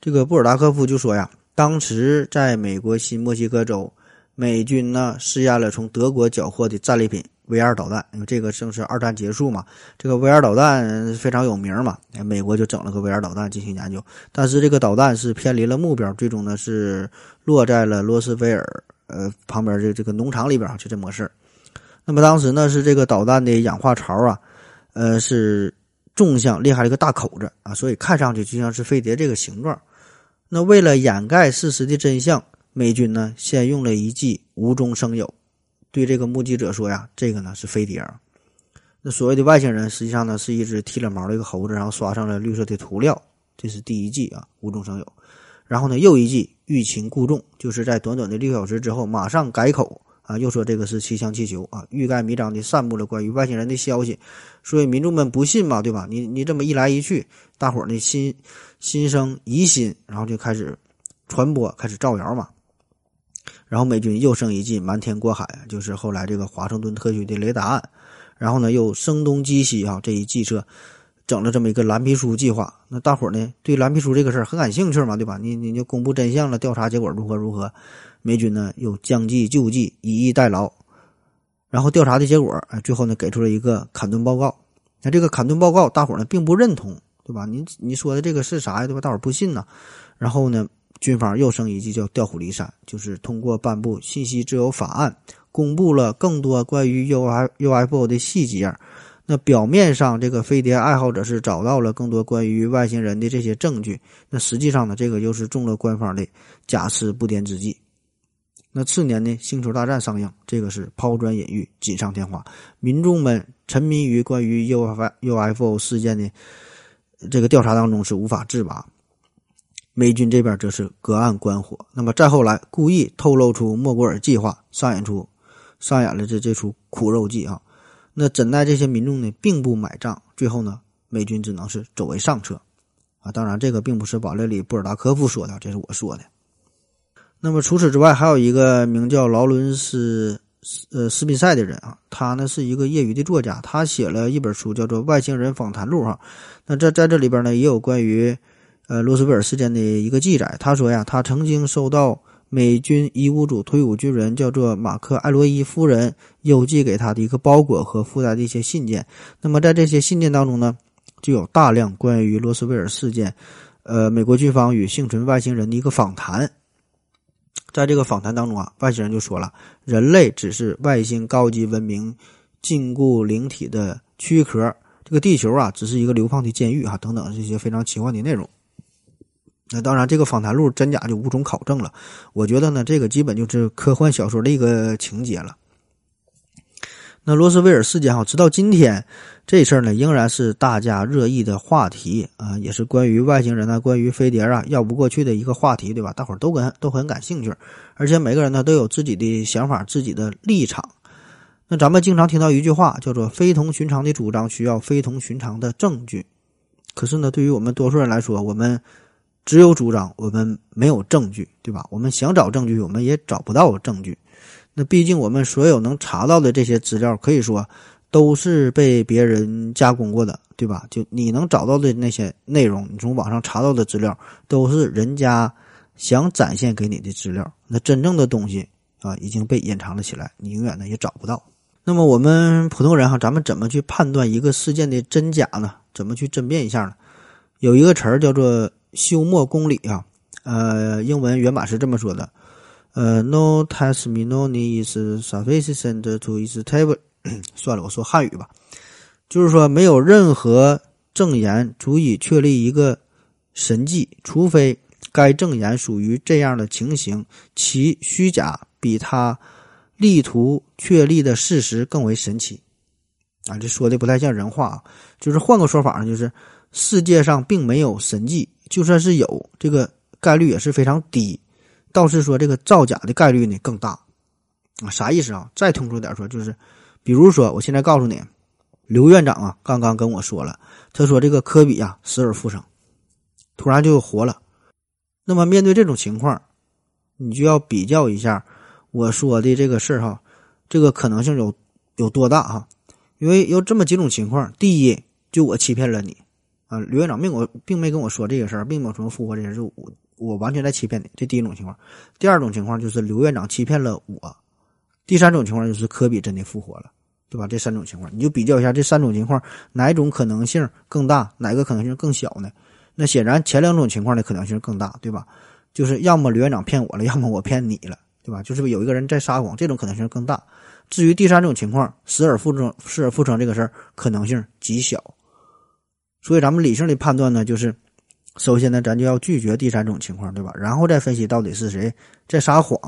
这个布尔达科夫就说呀，当时在美国新墨西哥州，美军呢试验了从德国缴获的战利品。V 二导弹，因为这个正是二战结束嘛，这个 V 二导弹非常有名嘛，美国就整了个 V 二导弹进行研究，但是这个导弹是偏离了目标，最终呢是落在了罗斯威尔呃旁边的这个农场里边就这么个事。那么当时呢是这个导弹的氧化槽啊，呃是纵向裂开了一个大口子啊，所以看上去就像是飞碟这个形状。那为了掩盖事实的真相，美军呢先用了一剂无中生有。对这个目击者说呀，这个呢是飞碟。那所谓的外星人，实际上呢是一只剃了毛的一个猴子，然后刷上了绿色的涂料。这是第一季啊，无中生有。然后呢，又一季欲擒故纵，就是在短短的六小时之后，马上改口啊，又说这个是气象气球啊，欲盖弥彰的散布了关于外星人的消息。所以民众们不信嘛，对吧？你你这么一来一去，大伙儿呢心心生疑心，然后就开始传播，开始造谣嘛。然后美军又生一计，瞒天过海，就是后来这个华盛顿特区的雷达案。然后呢，又声东击西啊，这一计策，整了这么一个蓝皮书计划。那大伙儿呢，对蓝皮书这个事儿很感兴趣嘛，对吧？你你就公布真相了，调查结果如何如何？美军呢又将计就计，以逸待劳。然后调查的结果，哎，最后呢给出了一个坎顿报告。那这个坎顿报告，大伙儿呢并不认同，对吧？你你说的这个是啥呀？对吧？大伙儿不信呢。然后呢？军方又生一计，叫调虎离山，就是通过颁布信息自由法案，公布了更多关于 U I U F O 的细节。那表面上，这个飞碟爱好者是找到了更多关于外星人的这些证据。那实际上呢，这个又是中了官方的假词不癫之计。那次年呢，《星球大战》上映，这个是抛砖引玉，锦上添花。民众们沉迷于关于 U F U F O 事件的这个调查当中，是无法自拔。美军这边则是隔岸观火。那么再后来，故意透露出莫果尔计划，上演出上演了这这出苦肉计啊。那怎奈这些民众呢，并不买账。最后呢，美军只能是走为上策啊。当然，这个并不是瓦列里·布尔达科夫说的，这是我说的。那么除此之外，还有一个名叫劳伦斯呃斯宾塞的人啊，他呢是一个业余的作家，他写了一本书，叫做《外星人访谈录》哈。那在在这里边呢，也有关于。呃，罗斯威尔事件的一个记载，他说呀，他曾经收到美军医务组退伍军人叫做马克·艾罗伊夫人邮寄给他的一个包裹和附带的一些信件。那么在这些信件当中呢，就有大量关于罗斯威尔事件，呃，美国军方与幸存外星人的一个访谈。在这个访谈当中啊，外星人就说了，人类只是外星高级文明禁锢灵体的躯壳，这个地球啊，只是一个流放的监狱啊，等等这些非常奇幻的内容。那当然，这个访谈录真假就无从考证了。我觉得呢，这个基本就是科幻小说的一个情节了。那罗斯威尔事件哈，直到今天，这事儿呢仍然是大家热议的话题啊，也是关于外星人啊、关于飞碟啊绕不过去的一个话题，对吧？大伙儿都跟都很感兴趣，而且每个人呢都有自己的想法、自己的立场。那咱们经常听到一句话，叫做“非同寻常的主张需要非同寻常的证据”。可是呢，对于我们多数人来说，我们只有主张，我们没有证据，对吧？我们想找证据，我们也找不到证据。那毕竟我们所有能查到的这些资料，可以说都是被别人加工过的，对吧？就你能找到的那些内容，你从网上查到的资料，都是人家想展现给你的资料。那真正的东西啊，已经被隐藏了起来，你永远呢也找不到。那么我们普通人哈，咱们怎么去判断一个事件的真假呢？怎么去甄别一下呢？有一个词儿叫做休谟公理啊，呃，英文原版是这么说的，呃，no testimony is sufficient to establish。算了，我说汉语吧，就是说没有任何证言足以确立一个神迹，除非该证言属于这样的情形，其虚假比他。力图确立的事实更为神奇，啊，这说的不太像人话啊。就是换个说法呢，就是世界上并没有神迹，就算是有，这个概率也是非常低。倒是说这个造假的概率呢更大啊。啥意思啊？再通俗点说，就是比如说，我现在告诉你，刘院长啊，刚刚跟我说了，他说这个科比呀死而复生，突然就活了。那么面对这种情况，你就要比较一下。我说的这个事儿哈，这个可能性有有多大哈？因为有这么几种情况：第一，就我欺骗了你呃，刘院长并我并没跟我说这个事儿，并没有什么复活这件事，我我完全在欺骗你。这第一种情况。第二种情况就是刘院长欺骗了我。第三种情况就是科比真的复活了，对吧？这三种情况，你就比较一下这三种情况哪种可能性更大，哪个可能性更小呢？那显然前两种情况的可能性更大，对吧？就是要么刘院长骗我了，要么我骗你了。对吧？就是有一个人在撒谎，这种可能性更大。至于第三种情况，死而复生，死而复生这个事儿可能性极小。所以咱们理性的判断呢，就是首先呢，咱就要拒绝第三种情况，对吧？然后再分析到底是谁在撒谎。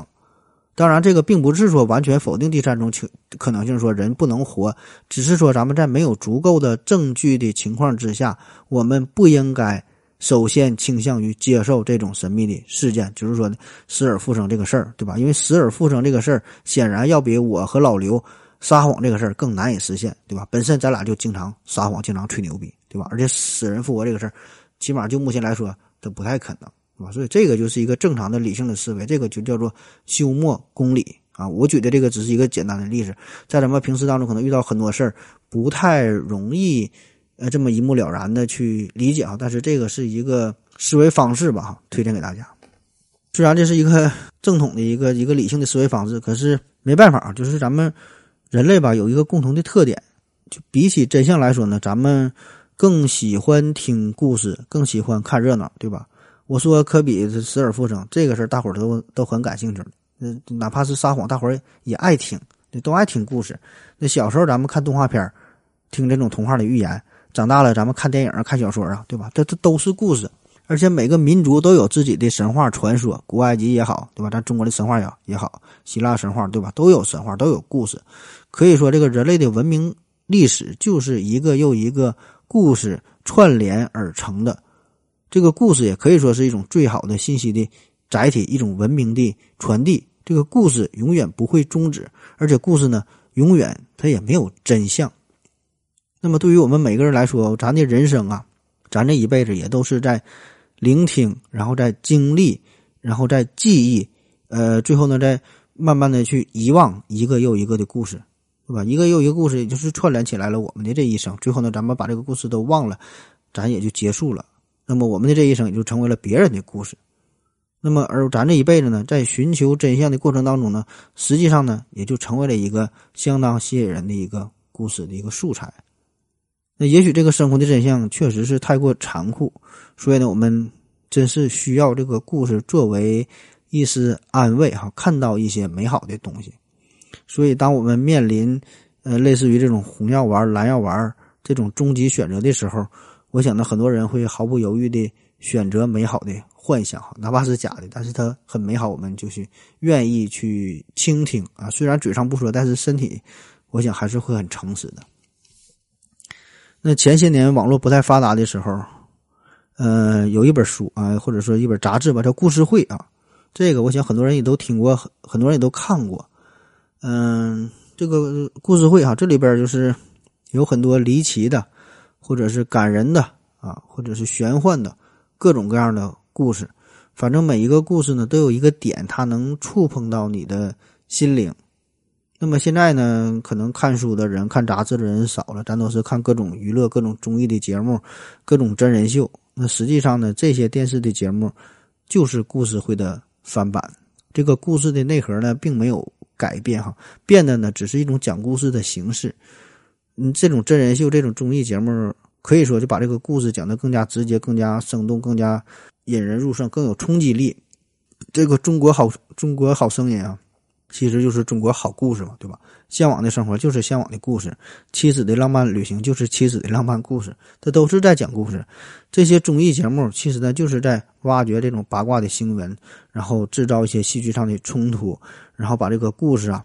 当然，这个并不是说完全否定第三种情可能性，说人不能活，只是说咱们在没有足够的证据的情况之下，我们不应该。首先倾向于接受这种神秘的事件，就是说死而复生这个事儿，对吧？因为死而复生这个事儿，显然要比我和老刘撒谎这个事儿更难以实现，对吧？本身咱俩就经常撒谎，经常吹牛逼，对吧？而且死人复活这个事儿，起码就目前来说都不太可能，对吧？所以这个就是一个正常的理性的思维，这个就叫做休谟公理啊。我举的这个只是一个简单的例子，在咱们平时当中可能遇到很多事儿，不太容易。呃，这么一目了然的去理解啊，但是这个是一个思维方式吧，哈，推荐给大家。虽然这是一个 正统的一个一个理性的思维方式，可是没办法，就是咱们人类吧有一个共同的特点，就比起真相来说呢，咱们更喜欢听故事，更喜欢看热闹，对吧？我说科比死而复生这个事儿，大伙儿都都很感兴趣，嗯，哪怕是撒谎，大伙儿也爱听，都爱听故事。那小时候咱们看动画片听这种童话的寓言。长大了，咱们看电影，看小说啊，对吧？这这都是故事，而且每个民族都有自己的神话传说，古埃及也好，对吧？咱中国的神话也也好，希腊神话，对吧？都有神话，都有故事。可以说，这个人类的文明历史就是一个又一个故事串联而成的。这个故事也可以说是一种最好的信息的载体，一种文明的传递。这个故事永远不会终止，而且故事呢，永远它也没有真相。那么，对于我们每个人来说，咱的人生啊，咱这一辈子也都是在聆听，然后在经历，然后在记忆，呃，最后呢，再慢慢的去遗忘一个又一个的故事，对吧？一个又一个故事，也就是串联起来了我们的这一生。最后呢，咱们把这个故事都忘了，咱也就结束了。那么，我们的这一生也就成为了别人的故事。那么，而咱这一辈子呢，在寻求真相的过程当中呢，实际上呢，也就成为了一个相当吸引人的一个故事的一个素材。那也许这个生活的真相确实是太过残酷，所以呢，我们真是需要这个故事作为一丝安慰哈，看到一些美好的东西。所以，当我们面临呃类似于这种红药丸、蓝药丸这种终极选择的时候，我想呢，很多人会毫不犹豫的选择美好的幻想哈，哪怕是假的，但是它很美好，我们就去愿意去倾听啊。虽然嘴上不说，但是身体我想还是会很诚实的。那前些年网络不太发达的时候，呃，有一本书啊，或者说一本杂志吧，叫《故事会》啊。这个我想很多人也都听过，很很多人也都看过。嗯，这个故事会哈，这里边就是有很多离奇的，或者是感人的啊，或者是玄幻的各种各样的故事。反正每一个故事呢，都有一个点，它能触碰到你的心灵。那么现在呢，可能看书的人、看杂志的人少了，咱都是看各种娱乐、各种综艺的节目、各种真人秀。那实际上呢，这些电视的节目就是故事会的翻版。这个故事的内核呢，并没有改变哈，变的呢，只是一种讲故事的形式。嗯，这种真人秀、这种综艺节目，可以说就把这个故事讲得更加直接、更加生动、更加引人入胜、更有冲击力。这个中国好，中国好声音啊！其实就是中国好故事嘛，对吧？向往的生活就是向往的故事，妻子的浪漫旅行就是妻子的浪漫故事，这都是在讲故事。这些综艺节目其实呢，就是在挖掘这种八卦的新闻，然后制造一些戏剧上的冲突，然后把这个故事啊，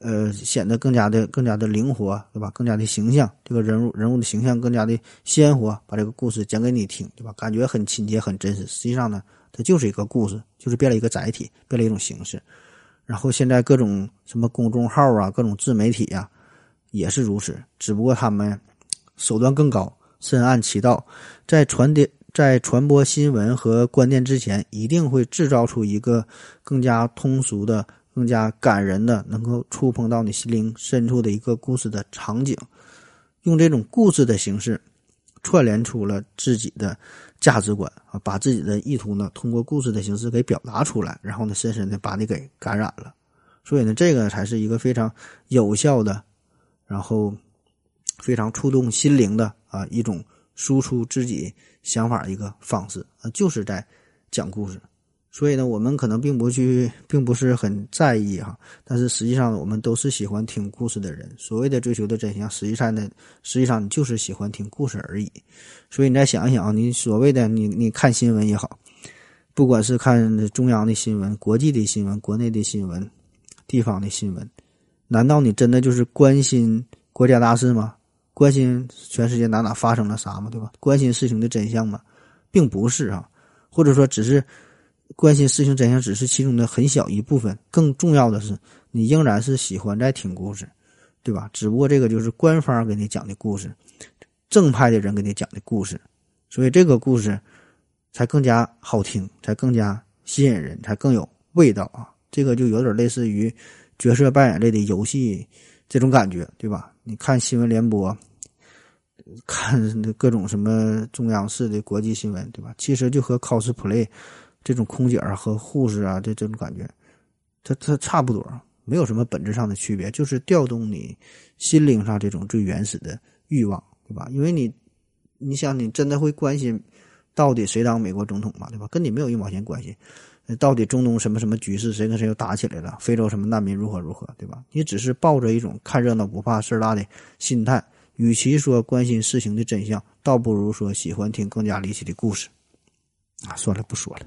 呃，显得更加的更加的灵活，对吧？更加的形象，这个人物人物的形象更加的鲜活，把这个故事讲给你听，对吧？感觉很亲切，很真实。实际上呢，它就是一个故事，就是变了一个载体，变了一种形式。然后现在各种什么公众号啊，各种自媒体呀，也是如此。只不过他们手段更高，深谙其道，在传递、在传播新闻和观念之前，一定会制造出一个更加通俗的、更加感人的、能够触碰到你心灵深处的一个故事的场景，用这种故事的形式串联出了自己的。价值观啊，把自己的意图呢，通过故事的形式给表达出来，然后呢，深深的把你给感染了。所以呢，这个才是一个非常有效的，然后非常触动心灵的啊一种输出自己想法的一个方式啊，就是在讲故事。所以呢，我们可能并不去，并不是很在意哈，但是实际上我们都是喜欢听故事的人。所谓的追求的真相，实际上呢，实际上你就是喜欢听故事而已。所以你再想一想啊，你所谓的你你看新闻也好，不管是看中央的新闻、国际的新闻、国内的新闻、地方的新闻，难道你真的就是关心国家大事吗？关心全世界哪哪发生了啥吗？对吧？关心事情的真相吗？并不是啊，或者说只是。关心事情真相只是其中的很小一部分，更重要的是，你仍然是喜欢在听故事，对吧？只不过这个就是官方给你讲的故事，正派的人给你讲的故事，所以这个故事才更加好听，才更加吸引人，才更有味道啊！这个就有点类似于角色扮演类的游戏这种感觉，对吧？你看新闻联播，看各种什么中央式的国际新闻，对吧？其实就和 cosplay。这种空姐啊和护士啊，这这种感觉，它它差不多，没有什么本质上的区别，就是调动你心灵上这种最原始的欲望，对吧？因为你，你想，你真的会关心到底谁当美国总统吗？对吧？跟你没有一毛钱关系。到底中东什么什么局势，谁跟谁又打起来了？非洲什么难民如何如何，对吧？你只是抱着一种看热闹不怕事儿大的心态，与其说关心事情的真相，倒不如说喜欢听更加离奇的故事。啊，算了，不说了。